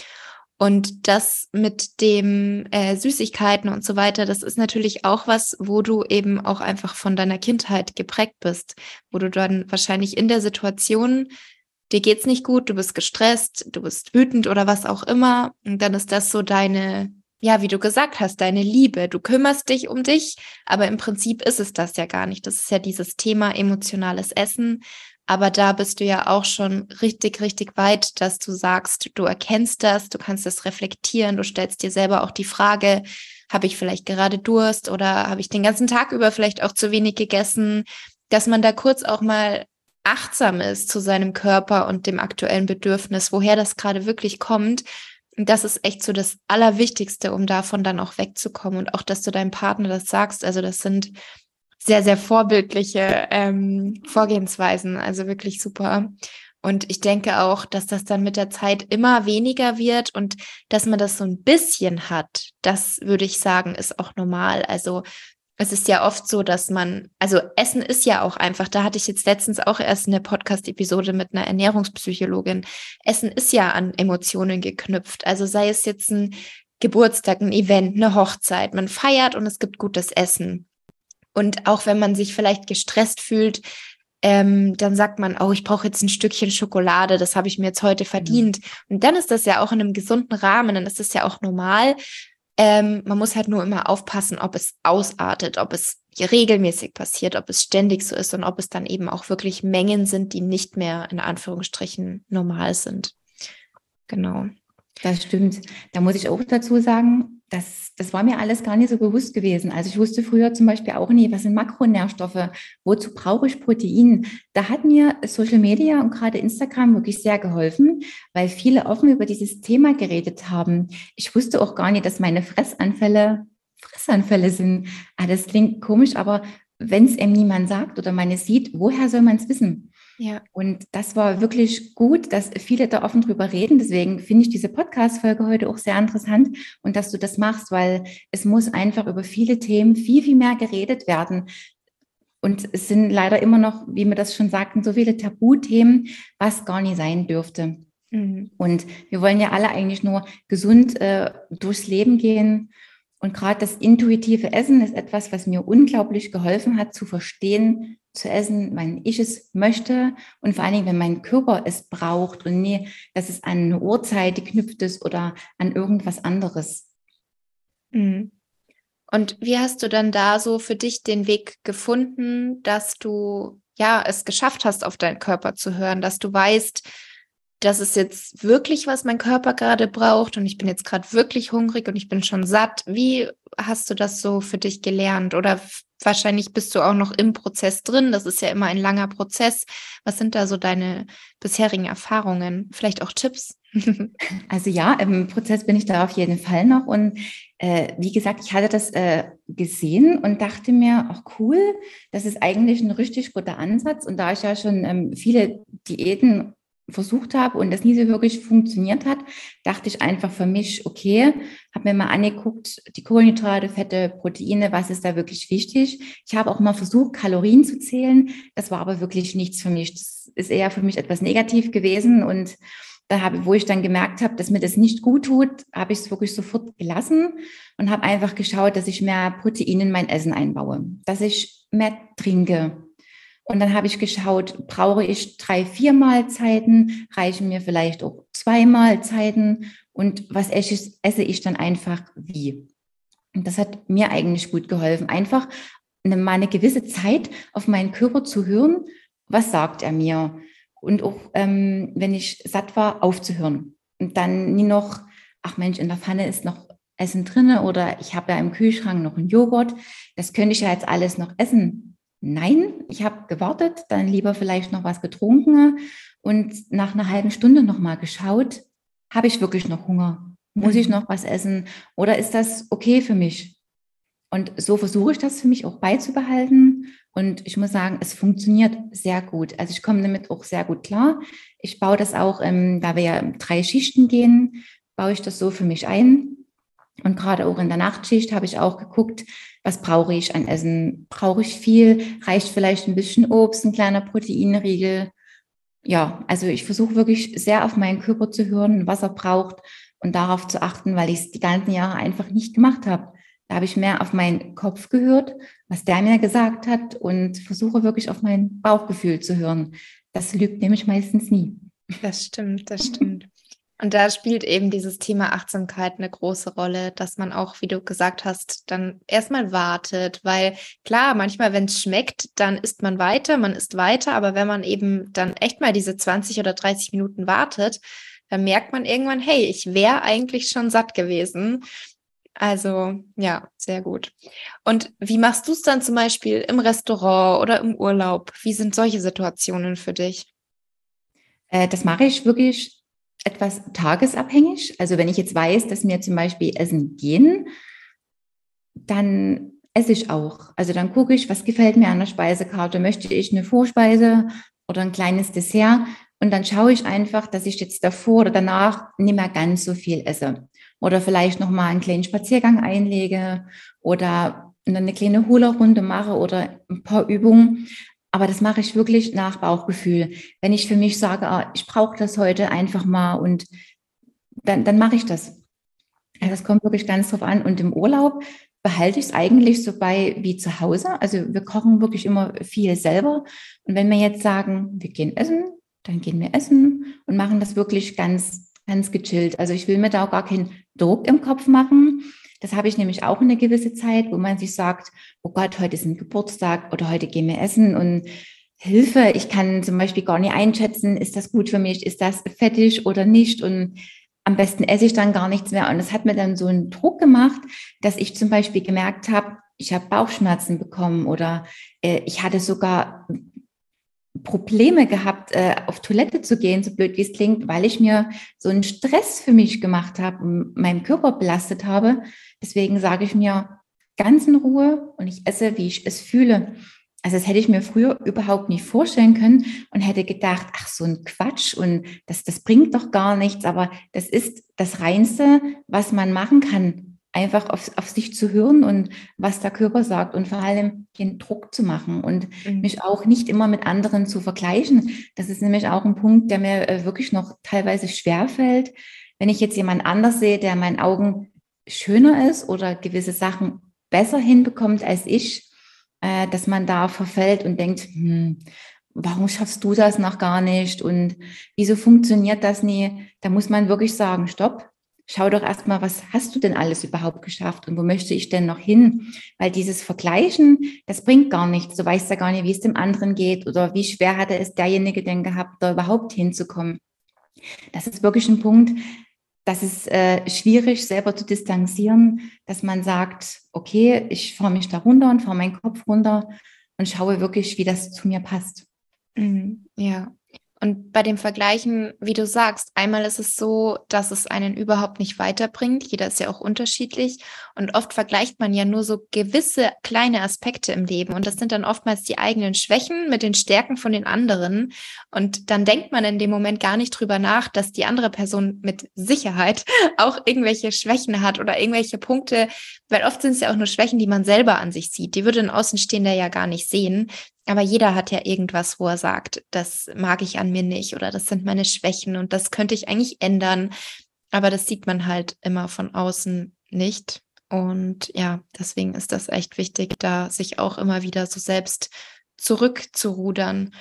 Und das mit dem äh, Süßigkeiten und so weiter, das ist natürlich auch was, wo du eben auch einfach von deiner Kindheit geprägt bist, wo du dann wahrscheinlich in der Situation dir geht's nicht gut, du bist gestresst, du bist wütend oder was auch immer. Und dann ist das so deine, ja, wie du gesagt hast, deine Liebe. Du kümmerst dich um dich, aber im Prinzip ist es das ja gar nicht. Das ist ja dieses Thema emotionales Essen. Aber da bist du ja auch schon richtig, richtig weit, dass du sagst, du erkennst das, du kannst das reflektieren, du stellst dir selber auch die Frage, habe ich vielleicht gerade Durst oder habe ich den ganzen Tag über vielleicht auch zu wenig gegessen, dass man da kurz auch mal achtsam ist zu seinem Körper und dem aktuellen Bedürfnis, woher das gerade wirklich kommt. Und das ist echt so das Allerwichtigste, um davon dann auch wegzukommen und auch, dass du deinem Partner das sagst. Also das sind sehr, sehr vorbildliche ähm, Vorgehensweisen, also wirklich super. Und ich denke auch, dass das dann mit der Zeit immer weniger wird und dass man das so ein bisschen hat, das würde ich sagen, ist auch normal. Also es ist ja oft so, dass man, also Essen ist ja auch einfach, da hatte ich jetzt letztens auch erst eine Podcast-Episode mit einer Ernährungspsychologin. Essen ist ja an Emotionen geknüpft. Also sei es jetzt ein Geburtstag, ein Event, eine Hochzeit, man feiert und es gibt gutes Essen. Und auch wenn man sich vielleicht gestresst fühlt, ähm, dann sagt man, oh, ich brauche jetzt ein Stückchen Schokolade, das habe ich mir jetzt heute mhm. verdient. Mhm. Und dann ist das ja auch in einem gesunden Rahmen, dann ist das ja auch normal. Ähm, man muss halt nur immer aufpassen, ob es ausartet, ob es regelmäßig passiert, ob es ständig so ist und ob es dann eben auch wirklich Mengen sind, die nicht mehr in Anführungsstrichen normal sind. Genau. Das stimmt. Da muss ich auch dazu sagen, das, das war mir alles gar nicht so bewusst gewesen. Also ich wusste früher zum Beispiel auch nie, was sind Makronährstoffe, wozu brauche ich Protein. Da hat mir Social Media und gerade Instagram wirklich sehr geholfen, weil viele offen über dieses Thema geredet haben. Ich wusste auch gar nicht, dass meine Fressanfälle Fressanfälle sind. Ah, das klingt komisch, aber wenn es einem niemand sagt oder man es sieht, woher soll man es wissen? Ja. Und das war wirklich gut, dass viele da offen drüber reden. Deswegen finde ich diese Podcast-Folge heute auch sehr interessant und dass du das machst, weil es muss einfach über viele Themen viel, viel mehr geredet werden. Und es sind leider immer noch, wie wir das schon sagten, so viele Tabuthemen, was gar nicht sein dürfte. Mhm. Und wir wollen ja alle eigentlich nur gesund äh, durchs Leben gehen. Und gerade das intuitive Essen ist etwas, was mir unglaublich geholfen hat zu verstehen, zu essen, wann ich es möchte und vor allen Dingen, wenn mein Körper es braucht und nie, dass es an eine Uhrzeit geknüpft ist oder an irgendwas anderes. Mhm. Und wie hast du dann da so für dich den Weg gefunden, dass du ja es geschafft hast, auf deinen Körper zu hören, dass du weißt, das ist jetzt wirklich, was mein Körper gerade braucht und ich bin jetzt gerade wirklich hungrig und ich bin schon satt. Wie hast du das so für dich gelernt? Oder wahrscheinlich bist du auch noch im Prozess drin. Das ist ja immer ein langer Prozess. Was sind da so deine bisherigen Erfahrungen? Vielleicht auch Tipps? Also ja, im Prozess bin ich da auf jeden Fall noch. Und äh, wie gesagt, ich hatte das äh, gesehen und dachte mir, auch cool, das ist eigentlich ein richtig guter Ansatz. Und da ich ja schon ähm, viele Diäten versucht habe und das nie so wirklich funktioniert hat, dachte ich einfach für mich, okay, habe mir mal angeguckt, die Kohlenhydrate, Fette, Proteine, was ist da wirklich wichtig. Ich habe auch mal versucht, Kalorien zu zählen. Das war aber wirklich nichts für mich. Das ist eher für mich etwas negativ gewesen und da habe, wo ich dann gemerkt habe, dass mir das nicht gut tut, habe ich es wirklich sofort gelassen und habe einfach geschaut, dass ich mehr Protein in mein Essen einbaue, dass ich mehr trinke, und dann habe ich geschaut, brauche ich drei, vier Mahlzeiten, reichen mir vielleicht auch zwei Mahlzeiten und was esse ich dann einfach wie. Und das hat mir eigentlich gut geholfen, einfach eine, mal eine gewisse Zeit auf meinen Körper zu hören, was sagt er mir. Und auch, ähm, wenn ich satt war, aufzuhören. Und dann nie noch, ach Mensch, in der Pfanne ist noch Essen drinne oder ich habe ja im Kühlschrank noch einen Joghurt. Das könnte ich ja jetzt alles noch essen. Nein, ich habe gewartet, dann lieber vielleicht noch was getrunken und nach einer halben Stunde nochmal geschaut, habe ich wirklich noch Hunger? Muss ich mhm. noch was essen? Oder ist das okay für mich? Und so versuche ich das für mich auch beizubehalten. Und ich muss sagen, es funktioniert sehr gut. Also ich komme damit auch sehr gut klar. Ich baue das auch, ähm, da wir ja drei Schichten gehen, baue ich das so für mich ein. Und gerade auch in der Nachtschicht habe ich auch geguckt, was brauche ich an Essen? Brauche ich viel? Reicht vielleicht ein bisschen Obst, ein kleiner Proteinriegel? Ja, also ich versuche wirklich sehr auf meinen Körper zu hören, was er braucht und darauf zu achten, weil ich es die ganzen Jahre einfach nicht gemacht habe. Da habe ich mehr auf meinen Kopf gehört, was der mir gesagt hat und versuche wirklich auf mein Bauchgefühl zu hören. Das lügt nämlich meistens nie. Das stimmt, das stimmt. Und da spielt eben dieses Thema Achtsamkeit eine große Rolle, dass man auch, wie du gesagt hast, dann erstmal wartet, weil klar, manchmal, wenn es schmeckt, dann isst man weiter, man isst weiter, aber wenn man eben dann echt mal diese 20 oder 30 Minuten wartet, dann merkt man irgendwann, hey, ich wäre eigentlich schon satt gewesen. Also ja, sehr gut. Und wie machst du es dann zum Beispiel im Restaurant oder im Urlaub? Wie sind solche Situationen für dich? Äh, das mache ich wirklich etwas tagesabhängig. Also wenn ich jetzt weiß, dass mir zum Beispiel Essen gehen, dann esse ich auch. Also dann gucke ich, was gefällt mir an der Speisekarte. Möchte ich eine Vorspeise oder ein kleines Dessert? Und dann schaue ich einfach, dass ich jetzt davor oder danach nicht mehr ganz so viel esse. Oder vielleicht nochmal einen kleinen Spaziergang einlege oder eine kleine Hula-Runde mache oder ein paar Übungen. Aber das mache ich wirklich nach Bauchgefühl. Wenn ich für mich sage, ah, ich brauche das heute einfach mal und dann, dann mache ich das. Also das kommt wirklich ganz drauf an. Und im Urlaub behalte ich es eigentlich so bei wie zu Hause. Also wir kochen wirklich immer viel selber. Und wenn wir jetzt sagen, wir gehen essen, dann gehen wir essen und machen das wirklich ganz, ganz gechillt. Also ich will mir da auch gar keinen Druck im Kopf machen. Das habe ich nämlich auch eine gewisse Zeit, wo man sich sagt, oh Gott, heute ist ein Geburtstag oder heute gehen wir essen und Hilfe, ich kann zum Beispiel gar nicht einschätzen, ist das gut für mich, ist das fettig oder nicht und am besten esse ich dann gar nichts mehr. Und das hat mir dann so einen Druck gemacht, dass ich zum Beispiel gemerkt habe, ich habe Bauchschmerzen bekommen oder äh, ich hatte sogar Probleme gehabt, äh, auf Toilette zu gehen, so blöd wie es klingt, weil ich mir so einen Stress für mich gemacht habe und meinen Körper belastet habe. Deswegen sage ich mir ganz in Ruhe und ich esse, wie ich es fühle. Also das hätte ich mir früher überhaupt nicht vorstellen können und hätte gedacht, ach so ein Quatsch und das, das bringt doch gar nichts. Aber das ist das Reinste, was man machen kann einfach auf, auf sich zu hören und was der Körper sagt und vor allem den Druck zu machen und mhm. mich auch nicht immer mit anderen zu vergleichen. Das ist nämlich auch ein Punkt, der mir äh, wirklich noch teilweise schwer fällt. Wenn ich jetzt jemand anders sehe, der in meinen Augen schöner ist oder gewisse Sachen besser hinbekommt als ich, äh, dass man da verfällt und denkt, hm, warum schaffst du das noch gar nicht und wieso funktioniert das nie? Da muss man wirklich sagen, stopp, schau doch erstmal, was hast du denn alles überhaupt geschafft und wo möchte ich denn noch hin? Weil dieses Vergleichen, das bringt gar nichts. Du weißt ja gar nicht, wie es dem anderen geht oder wie schwer hatte es derjenige denn gehabt, da überhaupt hinzukommen. Das ist wirklich ein Punkt, das ist äh, schwierig, selber zu distanzieren, dass man sagt, okay, ich fahre mich da runter und fahre meinen Kopf runter und schaue wirklich, wie das zu mir passt. Mhm, ja, Und bei dem Vergleichen, wie du sagst, einmal ist es so, dass es einen überhaupt nicht weiterbringt. Jeder ist ja auch unterschiedlich. Und oft vergleicht man ja nur so gewisse kleine Aspekte im Leben. Und das sind dann oftmals die eigenen Schwächen mit den Stärken von den anderen. Und dann denkt man in dem Moment gar nicht drüber nach, dass die andere Person mit Sicherheit auch irgendwelche Schwächen hat oder irgendwelche Punkte, weil oft sind es ja auch nur Schwächen, die man selber an sich sieht. Die würde ein Außenstehender ja gar nicht sehen. Aber jeder hat ja irgendwas, wo er sagt, das mag ich an mir nicht oder das sind meine Schwächen und das könnte ich eigentlich ändern. Aber das sieht man halt immer von außen nicht. Und ja, deswegen ist das echt wichtig, da sich auch immer wieder so selbst zurückzurudern.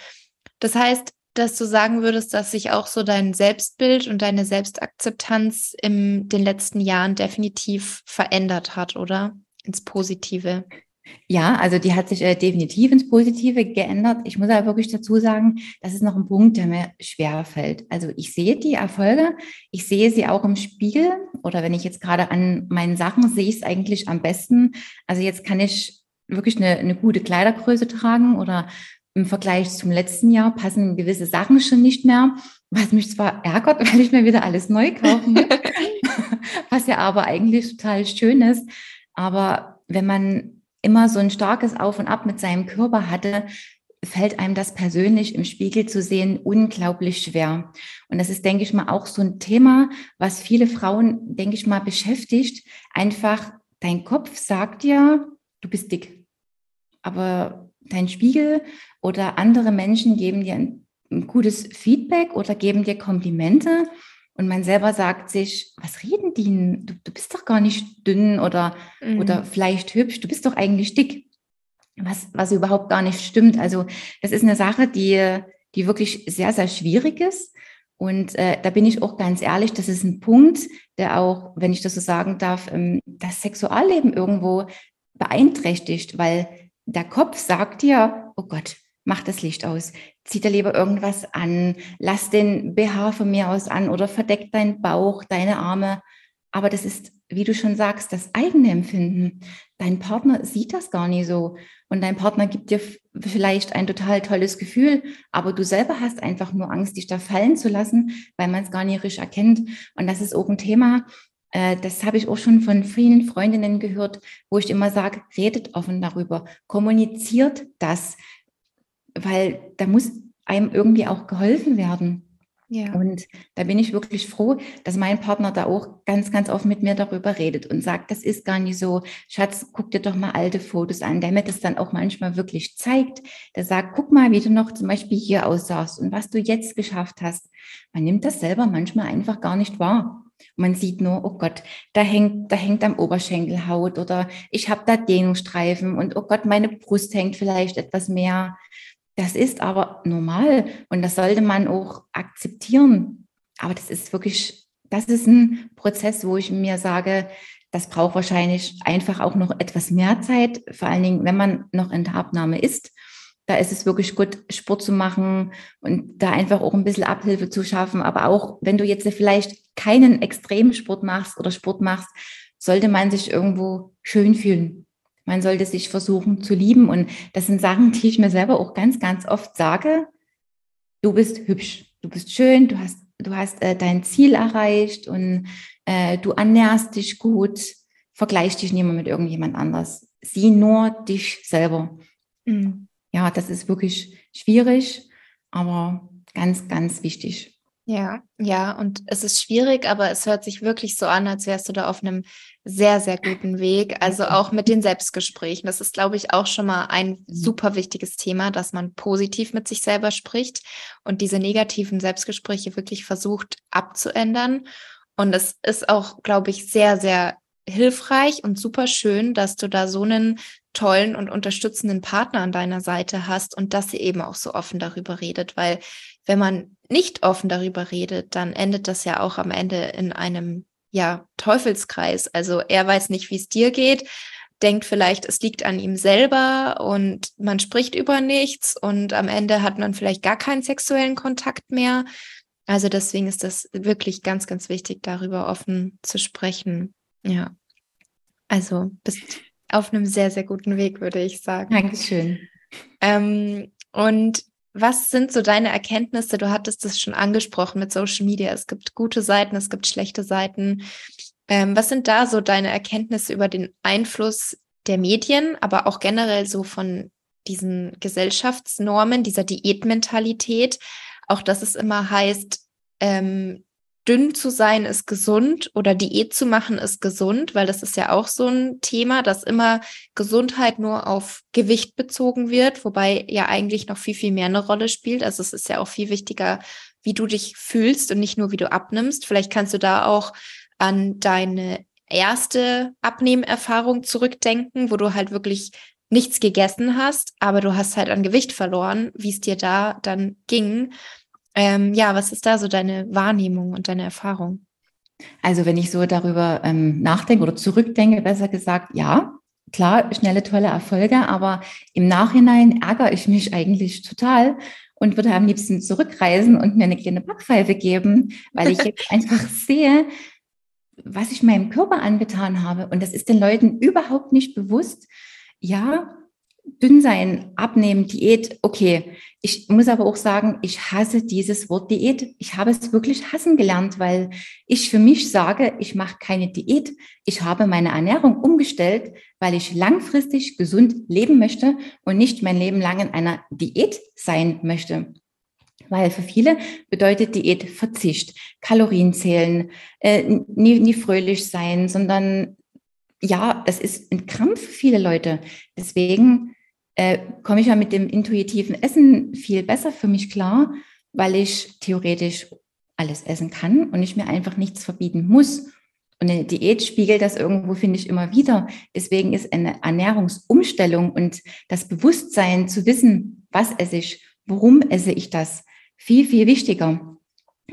Das heißt, dass du sagen würdest, dass sich auch so dein Selbstbild und deine Selbstakzeptanz in den letzten Jahren definitiv verändert hat, oder? Ins Positive. Ja, also die hat sich äh, definitiv ins Positive geändert. Ich muss aber wirklich dazu sagen, das ist noch ein Punkt, der mir schwer fällt. Also ich sehe die Erfolge, ich sehe sie auch im Spiegel oder wenn ich jetzt gerade an meinen Sachen sehe ich es eigentlich am besten. Also jetzt kann ich wirklich eine, eine gute Kleidergröße tragen oder im Vergleich zum letzten Jahr passen gewisse Sachen schon nicht mehr, was mich zwar ärgert, weil ich mir wieder alles neu kaufen muss, was ja aber eigentlich total schön ist. Aber wenn man immer so ein starkes Auf und Ab mit seinem Körper hatte, fällt einem das persönlich im Spiegel zu sehen unglaublich schwer. Und das ist, denke ich mal, auch so ein Thema, was viele Frauen, denke ich mal, beschäftigt. Einfach, dein Kopf sagt ja, du bist dick. Aber dein Spiegel oder andere Menschen geben dir ein, ein gutes Feedback oder geben dir Komplimente. Und man selber sagt sich, was reden die? Du, du bist doch gar nicht dünn oder, mhm. oder vielleicht hübsch, du bist doch eigentlich dick. Was, was überhaupt gar nicht stimmt. Also das ist eine Sache, die, die wirklich sehr, sehr schwierig ist. Und äh, da bin ich auch ganz ehrlich, das ist ein Punkt, der auch, wenn ich das so sagen darf, ähm, das Sexualleben irgendwo beeinträchtigt, weil der Kopf sagt dir, oh Gott, mach das Licht aus, zieh dir lieber irgendwas an, lass den BH von mir aus an oder verdeck deinen Bauch, deine Arme. Aber das ist, wie du schon sagst, das eigene Empfinden. Dein Partner sieht das gar nicht so. Und dein Partner gibt dir vielleicht ein total tolles Gefühl, aber du selber hast einfach nur Angst, dich da fallen zu lassen, weil man es gar nicht richtig erkennt. Und das ist auch ein Thema, äh, das habe ich auch schon von vielen Freundinnen gehört, wo ich immer sage, redet offen darüber, kommuniziert das weil da muss einem irgendwie auch geholfen werden. Ja. Und da bin ich wirklich froh, dass mein Partner da auch ganz, ganz offen mit mir darüber redet und sagt, das ist gar nicht so. Schatz, guck dir doch mal alte Fotos an, mir das dann auch manchmal wirklich zeigt. Der sagt, guck mal, wie du noch zum Beispiel hier aussahst und was du jetzt geschafft hast. Man nimmt das selber manchmal einfach gar nicht wahr. Man sieht nur, oh Gott, da hängt, da hängt am Oberschenkel Haut oder ich habe da Dehnungsstreifen und oh Gott, meine Brust hängt vielleicht etwas mehr. Das ist aber normal und das sollte man auch akzeptieren. Aber das ist wirklich, das ist ein Prozess, wo ich mir sage, das braucht wahrscheinlich einfach auch noch etwas mehr Zeit, vor allen Dingen, wenn man noch in der Abnahme ist. Da ist es wirklich gut, Sport zu machen und da einfach auch ein bisschen Abhilfe zu schaffen. Aber auch wenn du jetzt vielleicht keinen Extremsport machst oder Sport machst, sollte man sich irgendwo schön fühlen. Man sollte sich versuchen zu lieben. Und das sind Sachen, die ich mir selber auch ganz, ganz oft sage. Du bist hübsch, du bist schön, du hast, du hast äh, dein Ziel erreicht und äh, du ernährst dich gut. Vergleich dich nicht mehr mit irgendjemand anders. Sieh nur dich selber. Mhm. Ja, das ist wirklich schwierig, aber ganz, ganz wichtig. Ja, ja, und es ist schwierig, aber es hört sich wirklich so an, als wärst du da auf einem sehr, sehr guten Weg. Also auch mit den Selbstgesprächen. Das ist, glaube ich, auch schon mal ein super wichtiges Thema, dass man positiv mit sich selber spricht und diese negativen Selbstgespräche wirklich versucht abzuändern. Und es ist auch, glaube ich, sehr, sehr hilfreich und super schön, dass du da so einen tollen und unterstützenden Partner an deiner Seite hast und dass sie eben auch so offen darüber redet, weil wenn man nicht offen darüber redet, dann endet das ja auch am Ende in einem ja, Teufelskreis. Also er weiß nicht, wie es dir geht, denkt vielleicht, es liegt an ihm selber und man spricht über nichts und am Ende hat man vielleicht gar keinen sexuellen Kontakt mehr. Also deswegen ist das wirklich ganz, ganz wichtig, darüber offen zu sprechen. Ja. Also bist auf einem sehr, sehr guten Weg, würde ich sagen. Dankeschön. Ähm, und was sind so deine Erkenntnisse? Du hattest es schon angesprochen mit Social Media. Es gibt gute Seiten, es gibt schlechte Seiten. Ähm, was sind da so deine Erkenntnisse über den Einfluss der Medien, aber auch generell so von diesen Gesellschaftsnormen, dieser Diätmentalität? Auch dass es immer heißt, ähm, dünn zu sein ist gesund oder Diät zu machen ist gesund, weil das ist ja auch so ein Thema, dass immer Gesundheit nur auf Gewicht bezogen wird, wobei ja eigentlich noch viel, viel mehr eine Rolle spielt. Also es ist ja auch viel wichtiger, wie du dich fühlst und nicht nur, wie du abnimmst. Vielleicht kannst du da auch an deine erste Abnehmerfahrung zurückdenken, wo du halt wirklich nichts gegessen hast, aber du hast halt an Gewicht verloren, wie es dir da dann ging ähm, ja, was ist da so deine Wahrnehmung und deine Erfahrung? Also wenn ich so darüber ähm, nachdenke oder zurückdenke, besser gesagt, ja, klar, schnelle, tolle Erfolge, aber im Nachhinein ärgere ich mich eigentlich total und würde am liebsten zurückreisen und mir eine kleine Backpfeife geben, weil ich jetzt einfach sehe, was ich meinem Körper angetan habe. Und das ist den Leuten überhaupt nicht bewusst. Ja, dünn sein, abnehmen, Diät, okay. Ich muss aber auch sagen, ich hasse dieses Wort Diät. Ich habe es wirklich hassen gelernt, weil ich für mich sage, ich mache keine Diät. Ich habe meine Ernährung umgestellt, weil ich langfristig gesund leben möchte und nicht mein Leben lang in einer Diät sein möchte. Weil für viele bedeutet Diät Verzicht, Kalorien zählen, äh, nie, nie fröhlich sein, sondern ja, es ist ein Krampf für viele Leute. Deswegen äh, komme ich ja mit dem intuitiven Essen viel besser für mich klar, weil ich theoretisch alles essen kann und ich mir einfach nichts verbieten muss. Und eine Diät spiegelt das irgendwo, finde ich, immer wieder. Deswegen ist eine Ernährungsumstellung und das Bewusstsein zu wissen, was esse ich, warum esse ich das, viel, viel wichtiger.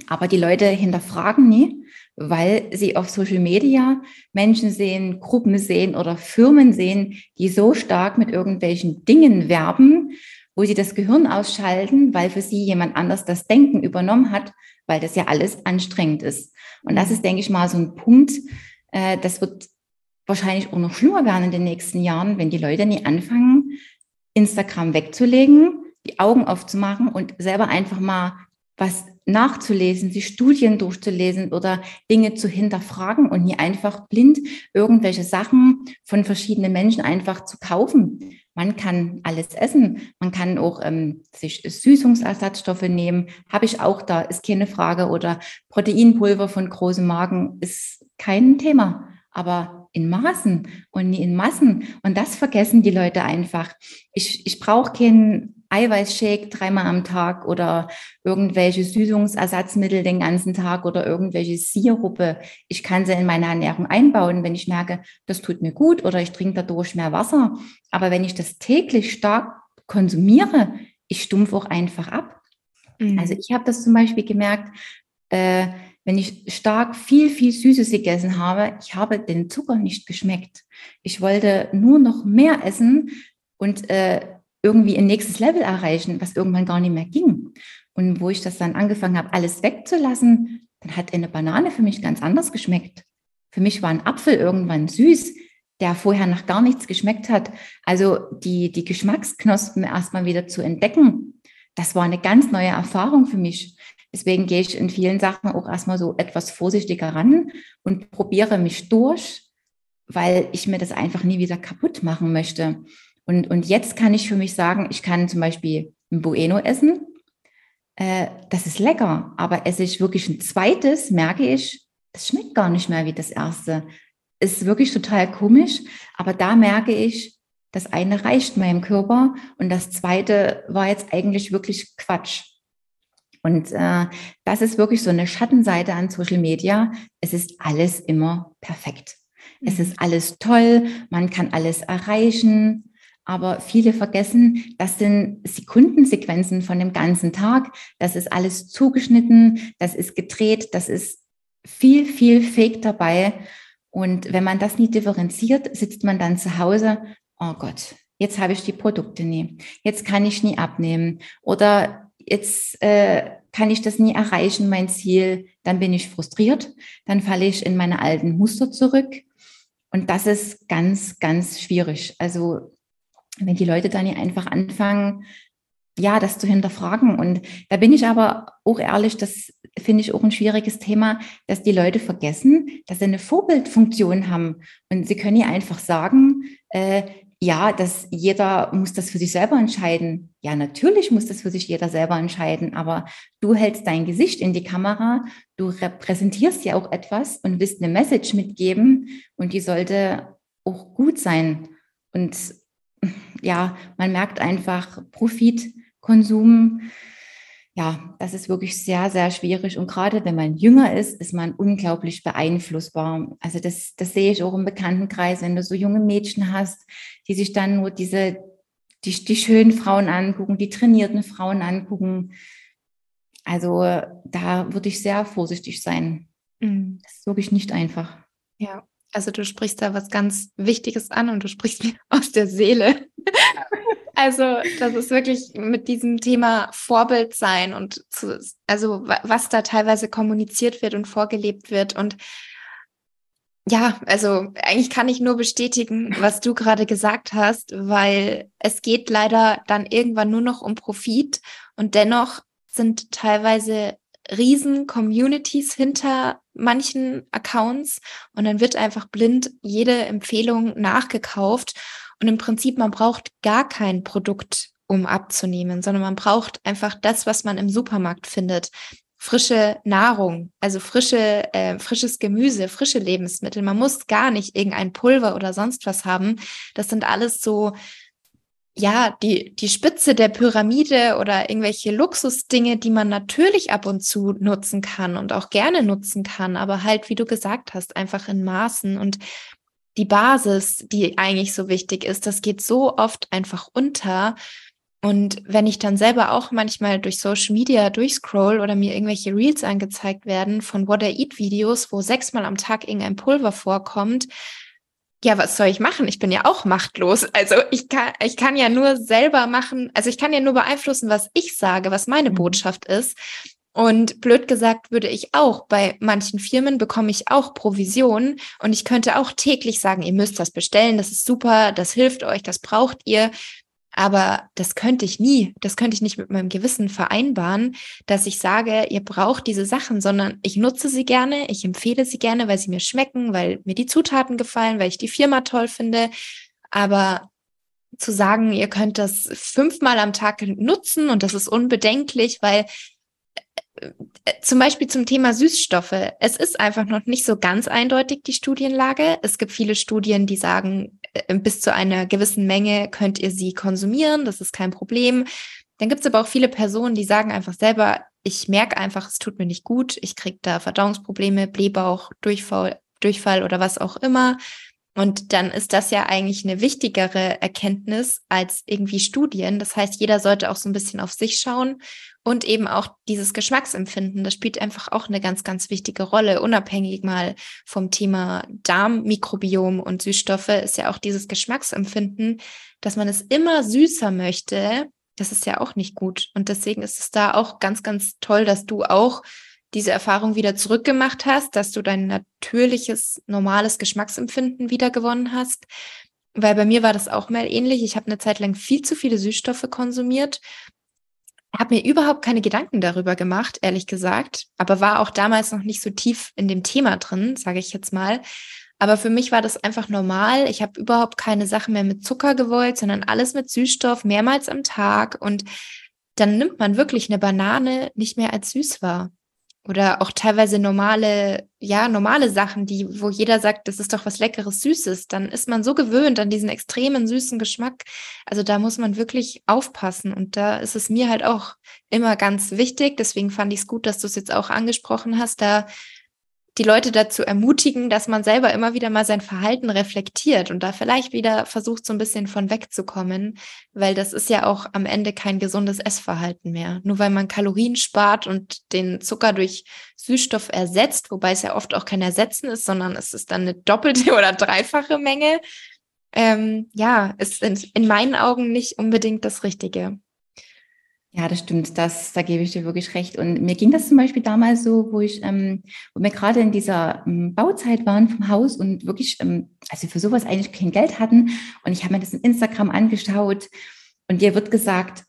Aber die Leute hinterfragen nie weil sie auf Social Media Menschen sehen, Gruppen sehen oder Firmen sehen, die so stark mit irgendwelchen Dingen werben, wo sie das Gehirn ausschalten, weil für sie jemand anders das Denken übernommen hat, weil das ja alles anstrengend ist. Und das mhm. ist, denke ich mal, so ein Punkt, äh, das wird wahrscheinlich auch noch schlimmer werden in den nächsten Jahren, wenn die Leute nie anfangen, Instagram wegzulegen, die Augen aufzumachen und selber einfach mal was nachzulesen, sich Studien durchzulesen oder Dinge zu hinterfragen und nie einfach blind irgendwelche Sachen von verschiedenen Menschen einfach zu kaufen. Man kann alles essen. Man kann auch ähm, sich Süßungsersatzstoffe nehmen. Habe ich auch da, ist keine Frage. Oder Proteinpulver von großen Magen ist kein Thema. Aber in Maßen und nie in Massen. Und das vergessen die Leute einfach. Ich, ich brauche keinen Eiweißshake dreimal am Tag oder irgendwelche Süßungsersatzmittel den ganzen Tag oder irgendwelche Sirupe. Ich kann sie in meine Ernährung einbauen, wenn ich merke, das tut mir gut oder ich trinke dadurch mehr Wasser. Aber wenn ich das täglich stark konsumiere, ich stumpf auch einfach ab. Mhm. Also ich habe das zum Beispiel gemerkt, äh, wenn ich stark viel, viel Süßes gegessen habe, ich habe den Zucker nicht geschmeckt. Ich wollte nur noch mehr essen und äh, irgendwie ein nächstes Level erreichen, was irgendwann gar nicht mehr ging. Und wo ich das dann angefangen habe, alles wegzulassen, dann hat eine Banane für mich ganz anders geschmeckt. Für mich war ein Apfel irgendwann süß, der vorher nach gar nichts geschmeckt hat. Also die, die Geschmacksknospen erstmal wieder zu entdecken, das war eine ganz neue Erfahrung für mich. Deswegen gehe ich in vielen Sachen auch erstmal so etwas vorsichtiger ran und probiere mich durch, weil ich mir das einfach nie wieder kaputt machen möchte. Und, und jetzt kann ich für mich sagen, ich kann zum Beispiel ein Bueno essen. Äh, das ist lecker, aber esse ich wirklich ein zweites, merke ich, das schmeckt gar nicht mehr wie das erste. Ist wirklich total komisch, aber da merke ich, das eine reicht meinem Körper und das zweite war jetzt eigentlich wirklich Quatsch. Und äh, das ist wirklich so eine Schattenseite an Social Media. Es ist alles immer perfekt. Es ist mhm. alles toll, man kann alles erreichen. Aber viele vergessen, das sind Sekundensequenzen von dem ganzen Tag. Das ist alles zugeschnitten, das ist gedreht, das ist viel, viel Fake dabei. Und wenn man das nie differenziert, sitzt man dann zu Hause, oh Gott, jetzt habe ich die Produkte nie, jetzt kann ich nie abnehmen oder jetzt äh, kann ich das nie erreichen, mein Ziel, dann bin ich frustriert, dann falle ich in meine alten Muster zurück. Und das ist ganz, ganz schwierig. Also wenn die Leute dann ja einfach anfangen, ja, das zu hinterfragen. Und da bin ich aber auch ehrlich, das finde ich auch ein schwieriges Thema, dass die Leute vergessen, dass sie eine Vorbildfunktion haben. Und sie können ja einfach sagen, äh, ja, dass jeder muss das für sich selber entscheiden. Ja, natürlich muss das für sich jeder selber entscheiden, aber du hältst dein Gesicht in die Kamera, du repräsentierst ja auch etwas und willst eine Message mitgeben und die sollte auch gut sein. Und ja, man merkt einfach Profit, Konsum, ja, das ist wirklich sehr, sehr schwierig. Und gerade wenn man jünger ist, ist man unglaublich beeinflussbar. Also das, das sehe ich auch im Bekanntenkreis, wenn du so junge Mädchen hast, die sich dann nur diese, die, die schönen Frauen angucken, die trainierten Frauen angucken. Also da würde ich sehr vorsichtig sein. Mhm. Das ist wirklich nicht einfach. Ja, also du sprichst da was ganz Wichtiges an und du sprichst mir aus der Seele. Also, das ist wirklich mit diesem Thema Vorbild sein und zu, also was da teilweise kommuniziert wird und vorgelebt wird. Und ja, also eigentlich kann ich nur bestätigen, was du gerade gesagt hast, weil es geht leider dann irgendwann nur noch um Profit und dennoch sind teilweise riesen Communities hinter manchen Accounts und dann wird einfach blind jede Empfehlung nachgekauft und im Prinzip, man braucht gar kein Produkt, um abzunehmen, sondern man braucht einfach das, was man im Supermarkt findet. Frische Nahrung, also frische, äh, frisches Gemüse, frische Lebensmittel. Man muss gar nicht irgendein Pulver oder sonst was haben. Das sind alles so, ja, die, die Spitze der Pyramide oder irgendwelche Luxusdinge, die man natürlich ab und zu nutzen kann und auch gerne nutzen kann, aber halt, wie du gesagt hast, einfach in Maßen. Und die Basis, die eigentlich so wichtig ist, das geht so oft einfach unter. Und wenn ich dann selber auch manchmal durch Social Media durchscroll oder mir irgendwelche Reels angezeigt werden von What I Eat Videos, wo sechsmal am Tag irgendein Pulver vorkommt, ja, was soll ich machen? Ich bin ja auch machtlos. Also ich kann, ich kann ja nur selber machen, also ich kann ja nur beeinflussen, was ich sage, was meine mhm. Botschaft ist. Und blöd gesagt würde ich auch, bei manchen Firmen bekomme ich auch Provision und ich könnte auch täglich sagen, ihr müsst das bestellen, das ist super, das hilft euch, das braucht ihr. Aber das könnte ich nie, das könnte ich nicht mit meinem Gewissen vereinbaren, dass ich sage, ihr braucht diese Sachen, sondern ich nutze sie gerne, ich empfehle sie gerne, weil sie mir schmecken, weil mir die Zutaten gefallen, weil ich die Firma toll finde. Aber zu sagen, ihr könnt das fünfmal am Tag nutzen und das ist unbedenklich, weil zum Beispiel zum Thema Süßstoffe. Es ist einfach noch nicht so ganz eindeutig die Studienlage. Es gibt viele Studien, die sagen, äh, bis zu einer gewissen Menge könnt ihr sie konsumieren, das ist kein Problem. Dann gibt es aber auch viele Personen, die sagen einfach selber, ich merke einfach, es tut mir nicht gut, ich kriege da Verdauungsprobleme, Blähbauch, Durchfall, Durchfall oder was auch immer. Und dann ist das ja eigentlich eine wichtigere Erkenntnis als irgendwie Studien. Das heißt, jeder sollte auch so ein bisschen auf sich schauen und eben auch dieses Geschmacksempfinden. Das spielt einfach auch eine ganz, ganz wichtige Rolle. Unabhängig mal vom Thema Darmmikrobiom und Süßstoffe ist ja auch dieses Geschmacksempfinden, dass man es immer süßer möchte. Das ist ja auch nicht gut. Und deswegen ist es da auch ganz, ganz toll, dass du auch diese Erfahrung wieder zurückgemacht hast, dass du dein natürliches, normales Geschmacksempfinden wiedergewonnen hast. Weil bei mir war das auch mal ähnlich. Ich habe eine Zeit lang viel zu viele Süßstoffe konsumiert, habe mir überhaupt keine Gedanken darüber gemacht, ehrlich gesagt, aber war auch damals noch nicht so tief in dem Thema drin, sage ich jetzt mal. Aber für mich war das einfach normal. Ich habe überhaupt keine Sachen mehr mit Zucker gewollt, sondern alles mit Süßstoff, mehrmals am Tag. Und dann nimmt man wirklich eine Banane nicht mehr als süß wahr oder auch teilweise normale, ja, normale Sachen, die, wo jeder sagt, das ist doch was Leckeres, Süßes, dann ist man so gewöhnt an diesen extremen süßen Geschmack. Also da muss man wirklich aufpassen. Und da ist es mir halt auch immer ganz wichtig. Deswegen fand ich es gut, dass du es jetzt auch angesprochen hast, da die Leute dazu ermutigen, dass man selber immer wieder mal sein Verhalten reflektiert und da vielleicht wieder versucht, so ein bisschen von wegzukommen, weil das ist ja auch am Ende kein gesundes Essverhalten mehr. Nur weil man Kalorien spart und den Zucker durch Süßstoff ersetzt, wobei es ja oft auch kein Ersetzen ist, sondern es ist dann eine doppelte oder dreifache Menge. Ähm, ja, ist in, in meinen Augen nicht unbedingt das Richtige. Ja, das stimmt. Das, da gebe ich dir wirklich recht. Und mir ging das zum Beispiel damals so, wo ich, ähm, wo wir gerade in dieser ähm, Bauzeit waren vom Haus und wirklich, ähm, also für sowas eigentlich kein Geld hatten. Und ich habe mir das in Instagram angeschaut und dir wird gesagt,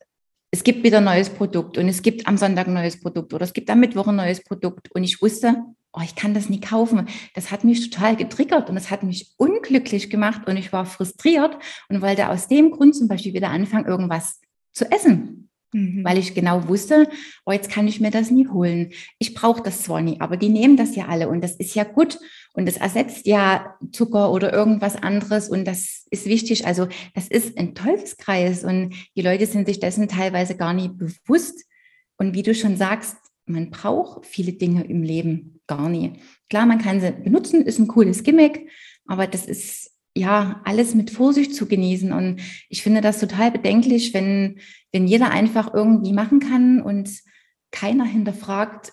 es gibt wieder ein neues Produkt und es gibt am Sonntag ein neues Produkt oder es gibt am Mittwoch ein neues Produkt und ich wusste, oh, ich kann das nie kaufen. Das hat mich total getriggert und das hat mich unglücklich gemacht und ich war frustriert und wollte aus dem Grund zum Beispiel wieder anfangen, irgendwas zu essen. Mhm. Weil ich genau wusste, oh, jetzt kann ich mir das nie holen. Ich brauche das zwar nie, aber die nehmen das ja alle und das ist ja gut. Und das ersetzt ja Zucker oder irgendwas anderes und das ist wichtig. Also das ist ein Teufelskreis und die Leute sind sich dessen teilweise gar nicht bewusst. Und wie du schon sagst, man braucht viele Dinge im Leben gar nie. Klar, man kann sie benutzen, ist ein cooles Gimmick, aber das ist ja alles mit Vorsicht zu genießen. Und ich finde das total bedenklich, wenn, wenn jeder einfach irgendwie machen kann und keiner hinterfragt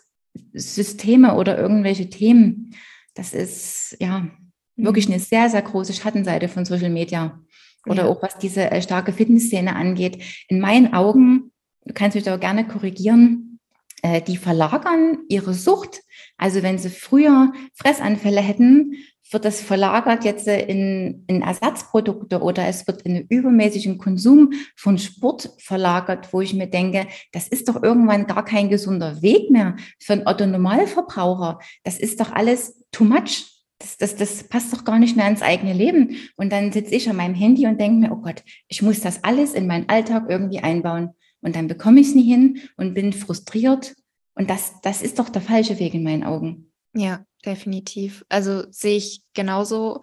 Systeme oder irgendwelche Themen. Das ist ja wirklich mhm. eine sehr, sehr große Schattenseite von Social Media. Oder ja. auch was diese äh, starke Fitnessszene angeht. In meinen Augen, du kannst mich da gerne korrigieren, äh, die verlagern ihre Sucht. Also wenn sie früher Fressanfälle hätten, wird das verlagert jetzt in, in Ersatzprodukte oder es wird in einen übermäßigen Konsum von Sport verlagert, wo ich mir denke, das ist doch irgendwann gar kein gesunder Weg mehr für einen Otto-Normalverbraucher. Das ist doch alles too much. Das, das, das passt doch gar nicht mehr ins eigene Leben. Und dann sitze ich an meinem Handy und denke mir, oh Gott, ich muss das alles in meinen Alltag irgendwie einbauen. Und dann bekomme ich es nie hin und bin frustriert. Und das, das ist doch der falsche Weg in meinen Augen. Ja, definitiv. Also sehe ich genauso,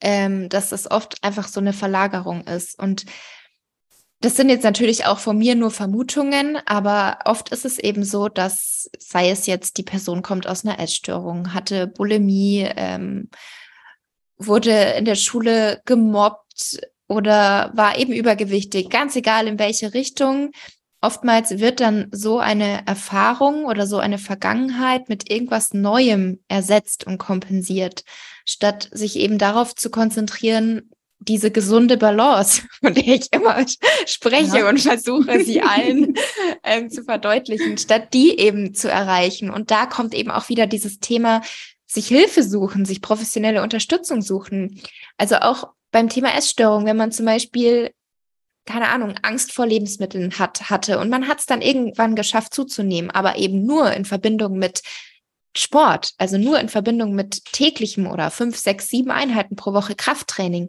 ähm, dass das oft einfach so eine Verlagerung ist. Und das sind jetzt natürlich auch von mir nur Vermutungen, aber oft ist es eben so, dass, sei es jetzt, die Person kommt aus einer Essstörung, hatte Bulimie, ähm, wurde in der Schule gemobbt oder war eben übergewichtig, ganz egal in welche Richtung, oftmals wird dann so eine Erfahrung oder so eine Vergangenheit mit irgendwas Neuem ersetzt und kompensiert, statt sich eben darauf zu konzentrieren, diese gesunde Balance, von der ich immer spreche ja. und versuche, sie allen ähm, zu verdeutlichen, statt die eben zu erreichen. Und da kommt eben auch wieder dieses Thema, sich Hilfe suchen, sich professionelle Unterstützung suchen. Also auch beim Thema Essstörung, wenn man zum Beispiel keine Ahnung, Angst vor Lebensmitteln hat, hatte. Und man hat es dann irgendwann geschafft zuzunehmen, aber eben nur in Verbindung mit Sport, also nur in Verbindung mit täglichem oder fünf, sechs, sieben Einheiten pro Woche Krafttraining.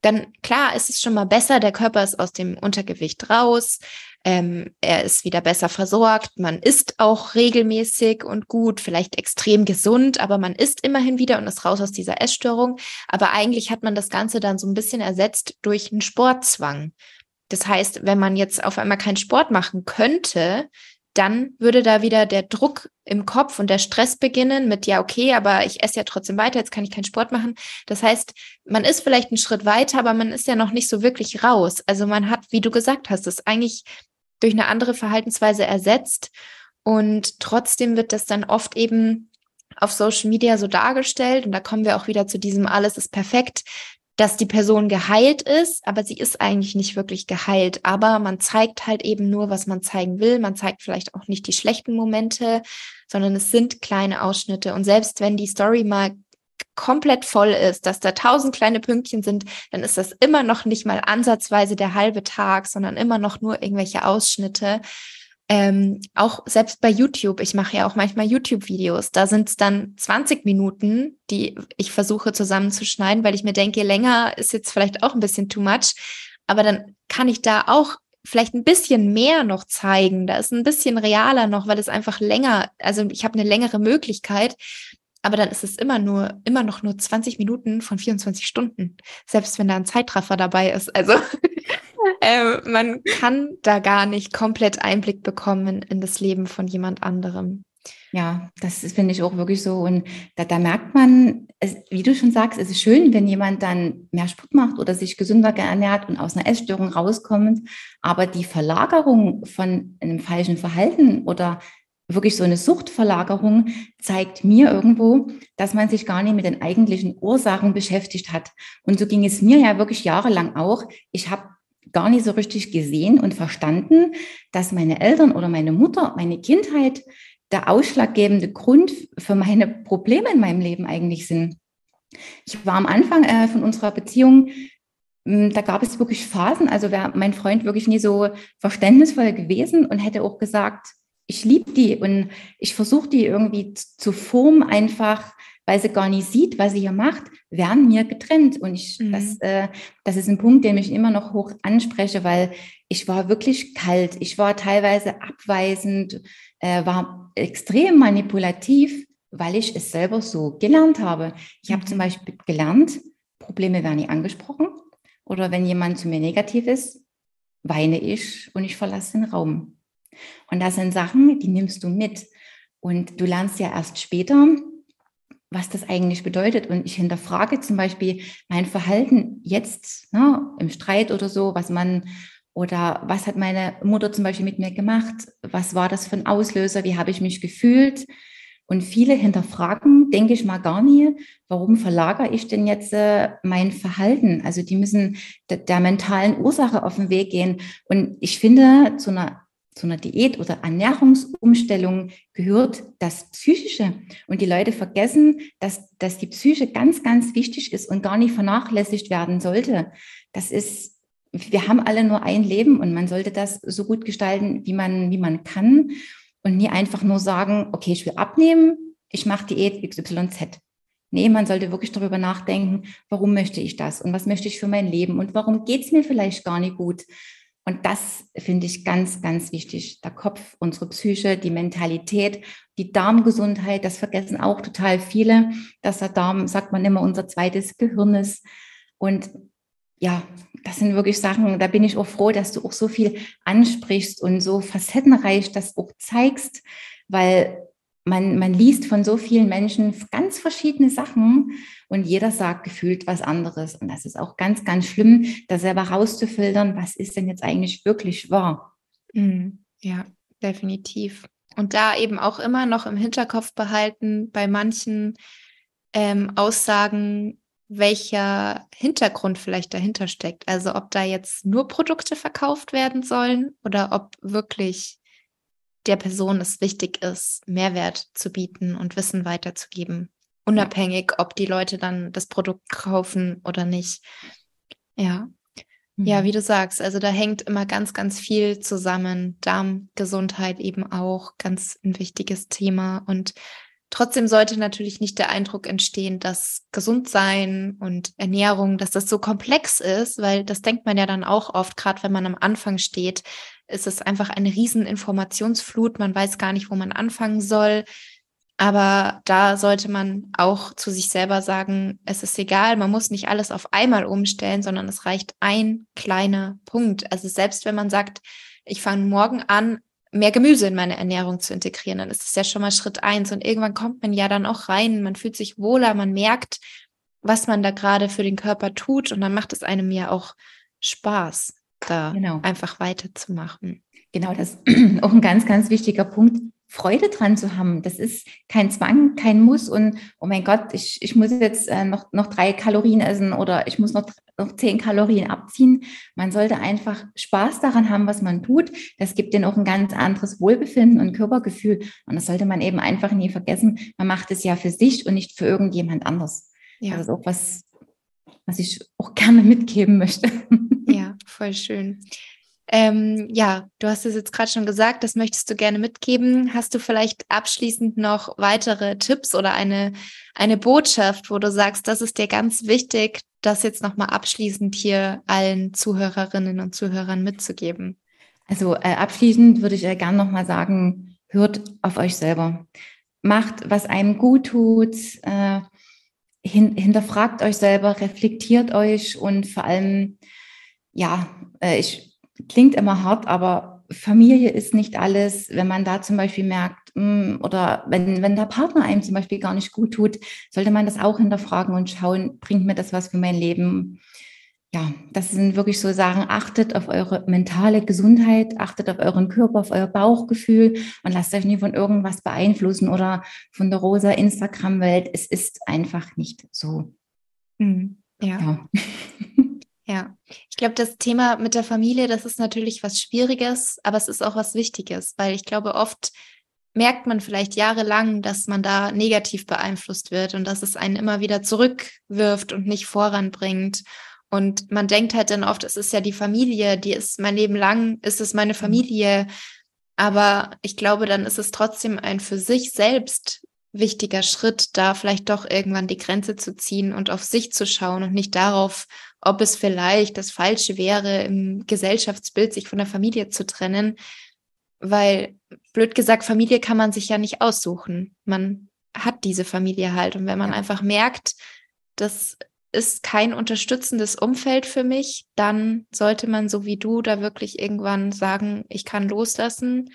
Dann klar ist es schon mal besser, der Körper ist aus dem Untergewicht raus, ähm, er ist wieder besser versorgt, man isst auch regelmäßig und gut, vielleicht extrem gesund, aber man isst immerhin wieder und ist raus aus dieser Essstörung. Aber eigentlich hat man das Ganze dann so ein bisschen ersetzt durch einen Sportzwang. Das heißt, wenn man jetzt auf einmal keinen Sport machen könnte, dann würde da wieder der Druck im Kopf und der Stress beginnen mit, ja, okay, aber ich esse ja trotzdem weiter, jetzt kann ich keinen Sport machen. Das heißt, man ist vielleicht einen Schritt weiter, aber man ist ja noch nicht so wirklich raus. Also man hat, wie du gesagt hast, es eigentlich durch eine andere Verhaltensweise ersetzt und trotzdem wird das dann oft eben auf Social Media so dargestellt und da kommen wir auch wieder zu diesem alles ist perfekt, dass die Person geheilt ist, aber sie ist eigentlich nicht wirklich geheilt. Aber man zeigt halt eben nur, was man zeigen will. Man zeigt vielleicht auch nicht die schlechten Momente, sondern es sind kleine Ausschnitte. Und selbst wenn die Story mal komplett voll ist, dass da tausend kleine Pünktchen sind, dann ist das immer noch nicht mal ansatzweise der halbe Tag, sondern immer noch nur irgendwelche Ausschnitte ähm, auch selbst bei YouTube, ich mache ja auch manchmal YouTube-Videos, da sind es dann 20 Minuten, die ich versuche zusammenzuschneiden, weil ich mir denke, länger ist jetzt vielleicht auch ein bisschen too much, aber dann kann ich da auch vielleicht ein bisschen mehr noch zeigen. Da ist ein bisschen realer noch, weil es einfach länger, also ich habe eine längere Möglichkeit, aber dann ist es immer nur, immer noch nur 20 Minuten von 24 Stunden, selbst wenn da ein Zeitraffer dabei ist. Also äh, man kann da gar nicht komplett Einblick bekommen in das Leben von jemand anderem. Ja, das finde ich auch wirklich so. Und da, da merkt man, es, wie du schon sagst, es ist schön, wenn jemand dann mehr Sport macht oder sich gesünder ernährt und aus einer Essstörung rauskommt. Aber die Verlagerung von einem falschen Verhalten oder wirklich so eine Suchtverlagerung zeigt mir irgendwo, dass man sich gar nicht mit den eigentlichen Ursachen beschäftigt hat. Und so ging es mir ja wirklich jahrelang auch. Ich habe gar nicht so richtig gesehen und verstanden, dass meine Eltern oder meine Mutter, meine Kindheit der ausschlaggebende Grund für meine Probleme in meinem Leben eigentlich sind. Ich war am Anfang äh, von unserer Beziehung hm, da gab es wirklich Phasen, also wäre mein Freund wirklich nie so verständnisvoll gewesen und hätte auch gesagt, ich liebe die und ich versuche die irgendwie zu formen, einfach weil sie gar nicht sieht, was sie hier macht, werden mir getrennt. Und ich, mhm. das, äh, das ist ein Punkt, den ich immer noch hoch anspreche, weil ich war wirklich kalt. Ich war teilweise abweisend, äh, war extrem manipulativ, weil ich es selber so gelernt habe. Ich mhm. habe zum Beispiel gelernt, Probleme werden nie angesprochen. Oder wenn jemand zu mir negativ ist, weine ich und ich verlasse den Raum. Und das sind Sachen, die nimmst du mit. Und du lernst ja erst später, was das eigentlich bedeutet. Und ich hinterfrage zum Beispiel mein Verhalten jetzt ne, im Streit oder so, was man oder was hat meine Mutter zum Beispiel mit mir gemacht? Was war das für ein Auslöser? Wie habe ich mich gefühlt? Und viele hinterfragen, denke ich mal gar nie, warum verlagere ich denn jetzt äh, mein Verhalten? Also die müssen der, der mentalen Ursache auf den Weg gehen. Und ich finde, zu einer zu einer Diät oder Ernährungsumstellung gehört das Psychische. Und die Leute vergessen, dass, dass die Psyche ganz, ganz wichtig ist und gar nicht vernachlässigt werden sollte. Das ist, wir haben alle nur ein Leben und man sollte das so gut gestalten, wie man, wie man kann und nie einfach nur sagen, okay, ich will abnehmen, ich mache Diät XYZ. Nee, man sollte wirklich darüber nachdenken, warum möchte ich das und was möchte ich für mein Leben und warum geht es mir vielleicht gar nicht gut. Und das finde ich ganz, ganz wichtig. Der Kopf, unsere Psyche, die Mentalität, die Darmgesundheit, das vergessen auch total viele, dass der Darm, sagt man immer, unser zweites Gehirn ist. Und ja, das sind wirklich Sachen, da bin ich auch froh, dass du auch so viel ansprichst und so facettenreich das auch zeigst, weil man, man liest von so vielen Menschen ganz verschiedene Sachen und jeder sagt gefühlt was anderes. Und das ist auch ganz, ganz schlimm, da selber rauszufiltern, was ist denn jetzt eigentlich wirklich wahr. Mhm. Ja, definitiv. Und da eben auch immer noch im Hinterkopf behalten, bei manchen ähm, Aussagen, welcher Hintergrund vielleicht dahinter steckt. Also ob da jetzt nur Produkte verkauft werden sollen oder ob wirklich der Person es wichtig ist, Mehrwert zu bieten und Wissen weiterzugeben. Unabhängig, ob die Leute dann das Produkt kaufen oder nicht. Ja. Mhm. Ja, wie du sagst, also da hängt immer ganz, ganz viel zusammen. Darmgesundheit eben auch ganz ein wichtiges Thema. Und trotzdem sollte natürlich nicht der Eindruck entstehen, dass Gesundsein und Ernährung, dass das so komplex ist, weil das denkt man ja dann auch oft, gerade wenn man am Anfang steht, ist es einfach eine riesen Informationsflut. Man weiß gar nicht, wo man anfangen soll. Aber da sollte man auch zu sich selber sagen, es ist egal, man muss nicht alles auf einmal umstellen, sondern es reicht ein kleiner Punkt. Also selbst wenn man sagt, ich fange morgen an, mehr Gemüse in meine Ernährung zu integrieren, dann ist es ja schon mal Schritt eins. Und irgendwann kommt man ja dann auch rein, man fühlt sich wohler, man merkt, was man da gerade für den Körper tut und dann macht es einem ja auch Spaß da genau. einfach weiterzumachen. Genau, das ist auch ein ganz, ganz wichtiger Punkt. Freude dran zu haben. Das ist kein Zwang, kein Muss und oh mein Gott, ich, ich muss jetzt äh, noch, noch drei Kalorien essen oder ich muss noch, noch zehn Kalorien abziehen. Man sollte einfach Spaß daran haben, was man tut. Das gibt denen auch ein ganz anderes Wohlbefinden und Körpergefühl. Und das sollte man eben einfach nie vergessen. Man macht es ja für sich und nicht für irgendjemand anders. Ja. Das ist auch was, was ich auch gerne mitgeben möchte. Ja, voll schön. Ähm, ja, du hast es jetzt gerade schon gesagt, das möchtest du gerne mitgeben. Hast du vielleicht abschließend noch weitere Tipps oder eine, eine Botschaft, wo du sagst, das ist dir ganz wichtig, das jetzt nochmal abschließend hier allen Zuhörerinnen und Zuhörern mitzugeben? Also äh, abschließend würde ich ja gerne nochmal sagen, hört auf euch selber. Macht, was einem gut tut. Äh, hin, hinterfragt euch selber, reflektiert euch und vor allem ja, äh, ich klingt immer hart, aber Familie ist nicht alles. Wenn man da zum Beispiel merkt, hm, oder wenn, wenn der Partner einem zum Beispiel gar nicht gut tut, sollte man das auch hinterfragen und schauen, bringt mir das was für mein Leben? Ja, das sind wirklich so Sachen, achtet auf eure mentale Gesundheit, achtet auf euren Körper, auf euer Bauchgefühl und lasst euch nie von irgendwas beeinflussen oder von der rosa Instagram-Welt. Es ist einfach nicht so. Mhm. Ja. ja. Ja, ich glaube, das Thema mit der Familie, das ist natürlich was Schwieriges, aber es ist auch was Wichtiges, weil ich glaube, oft merkt man vielleicht jahrelang, dass man da negativ beeinflusst wird und dass es einen immer wieder zurückwirft und nicht voranbringt. Und man denkt halt dann oft, es ist ja die Familie, die ist mein Leben lang, ist es meine mhm. Familie. Aber ich glaube, dann ist es trotzdem ein für sich selbst wichtiger Schritt, da vielleicht doch irgendwann die Grenze zu ziehen und auf sich zu schauen und nicht darauf, ob es vielleicht das Falsche wäre, im Gesellschaftsbild sich von der Familie zu trennen. Weil, blöd gesagt, Familie kann man sich ja nicht aussuchen. Man hat diese Familie halt. Und wenn man ja. einfach merkt, das ist kein unterstützendes Umfeld für mich, dann sollte man so wie du da wirklich irgendwann sagen, ich kann loslassen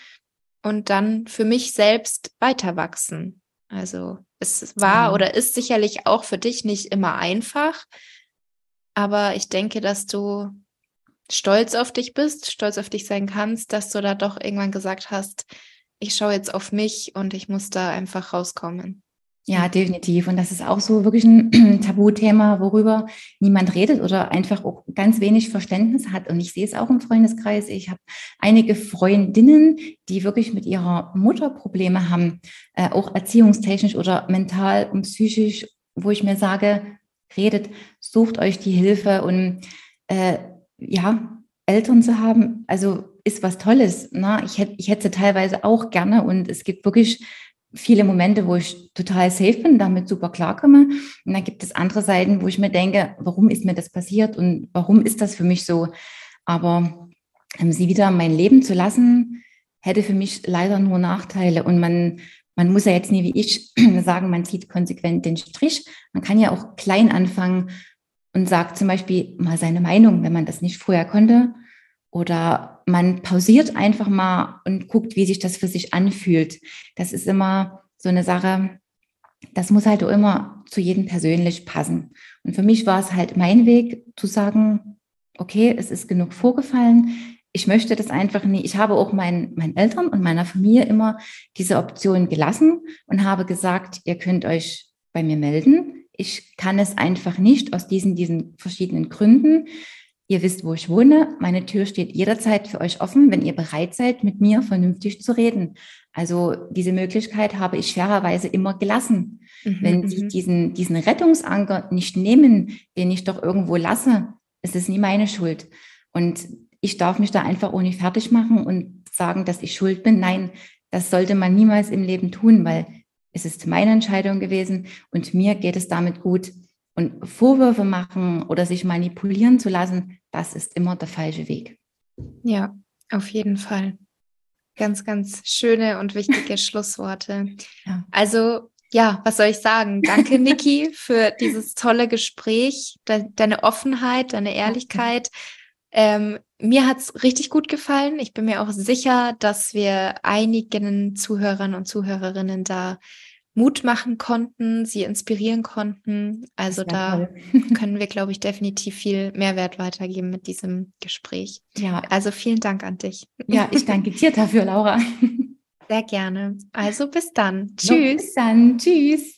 und dann für mich selbst weiter wachsen. Also es war ja. oder ist sicherlich auch für dich nicht immer einfach, aber ich denke, dass du stolz auf dich bist, stolz auf dich sein kannst, dass du da doch irgendwann gesagt hast, ich schaue jetzt auf mich und ich muss da einfach rauskommen. Ja, definitiv. Und das ist auch so wirklich ein Tabuthema, worüber niemand redet oder einfach auch ganz wenig Verständnis hat. Und ich sehe es auch im Freundeskreis. Ich habe einige Freundinnen, die wirklich mit ihrer Mutter Probleme haben, äh, auch erziehungstechnisch oder mental und psychisch, wo ich mir sage, redet, sucht euch die Hilfe und äh, ja, Eltern zu haben, also ist was Tolles. Ne? Ich, hätte, ich hätte teilweise auch gerne und es gibt wirklich viele Momente, wo ich total safe bin, damit super klarkomme. Und dann gibt es andere Seiten, wo ich mir denke, warum ist mir das passiert und warum ist das für mich so? Aber ähm, sie wieder mein Leben zu lassen, hätte für mich leider nur Nachteile. Und man, man muss ja jetzt nie wie ich sagen, man zieht konsequent den Strich. Man kann ja auch klein anfangen und sagt zum Beispiel mal seine Meinung, wenn man das nicht vorher konnte. Oder man pausiert einfach mal und guckt, wie sich das für sich anfühlt. Das ist immer so eine Sache, das muss halt auch immer zu jedem persönlich passen. Und für mich war es halt mein Weg zu sagen, okay, es ist genug vorgefallen. Ich möchte das einfach nicht. Ich habe auch meinen, meinen Eltern und meiner Familie immer diese Option gelassen und habe gesagt, ihr könnt euch bei mir melden. Ich kann es einfach nicht aus diesen, diesen verschiedenen Gründen. Ihr wisst, wo ich wohne. Meine Tür steht jederzeit für euch offen, wenn ihr bereit seid, mit mir vernünftig zu reden. Also diese Möglichkeit habe ich fairerweise immer gelassen. Mhm, wenn Sie mhm. diesen, diesen Rettungsanker nicht nehmen, den ich doch irgendwo lasse, ist es nie meine Schuld. Und ich darf mich da einfach ohne fertig machen und sagen, dass ich schuld bin. Nein, das sollte man niemals im Leben tun, weil es ist meine Entscheidung gewesen und mir geht es damit gut. Und Vorwürfe machen oder sich manipulieren zu lassen, das ist immer der falsche Weg. Ja, auf jeden Fall. Ganz, ganz schöne und wichtige Schlussworte. Ja. Also, ja, was soll ich sagen? Danke, Niki, für dieses tolle Gespräch, de deine Offenheit, deine Ehrlichkeit. Ähm, mir hat es richtig gut gefallen. Ich bin mir auch sicher, dass wir einigen Zuhörern und Zuhörerinnen da Mut machen konnten, sie inspirieren konnten. Also da können wir, glaube ich, definitiv viel Mehrwert weitergeben mit diesem Gespräch. Ja. Also vielen Dank an dich. Ja, ich danke dir dafür, Laura. Sehr gerne. Also bis dann. Tschüss. No, bis dann. Tschüss.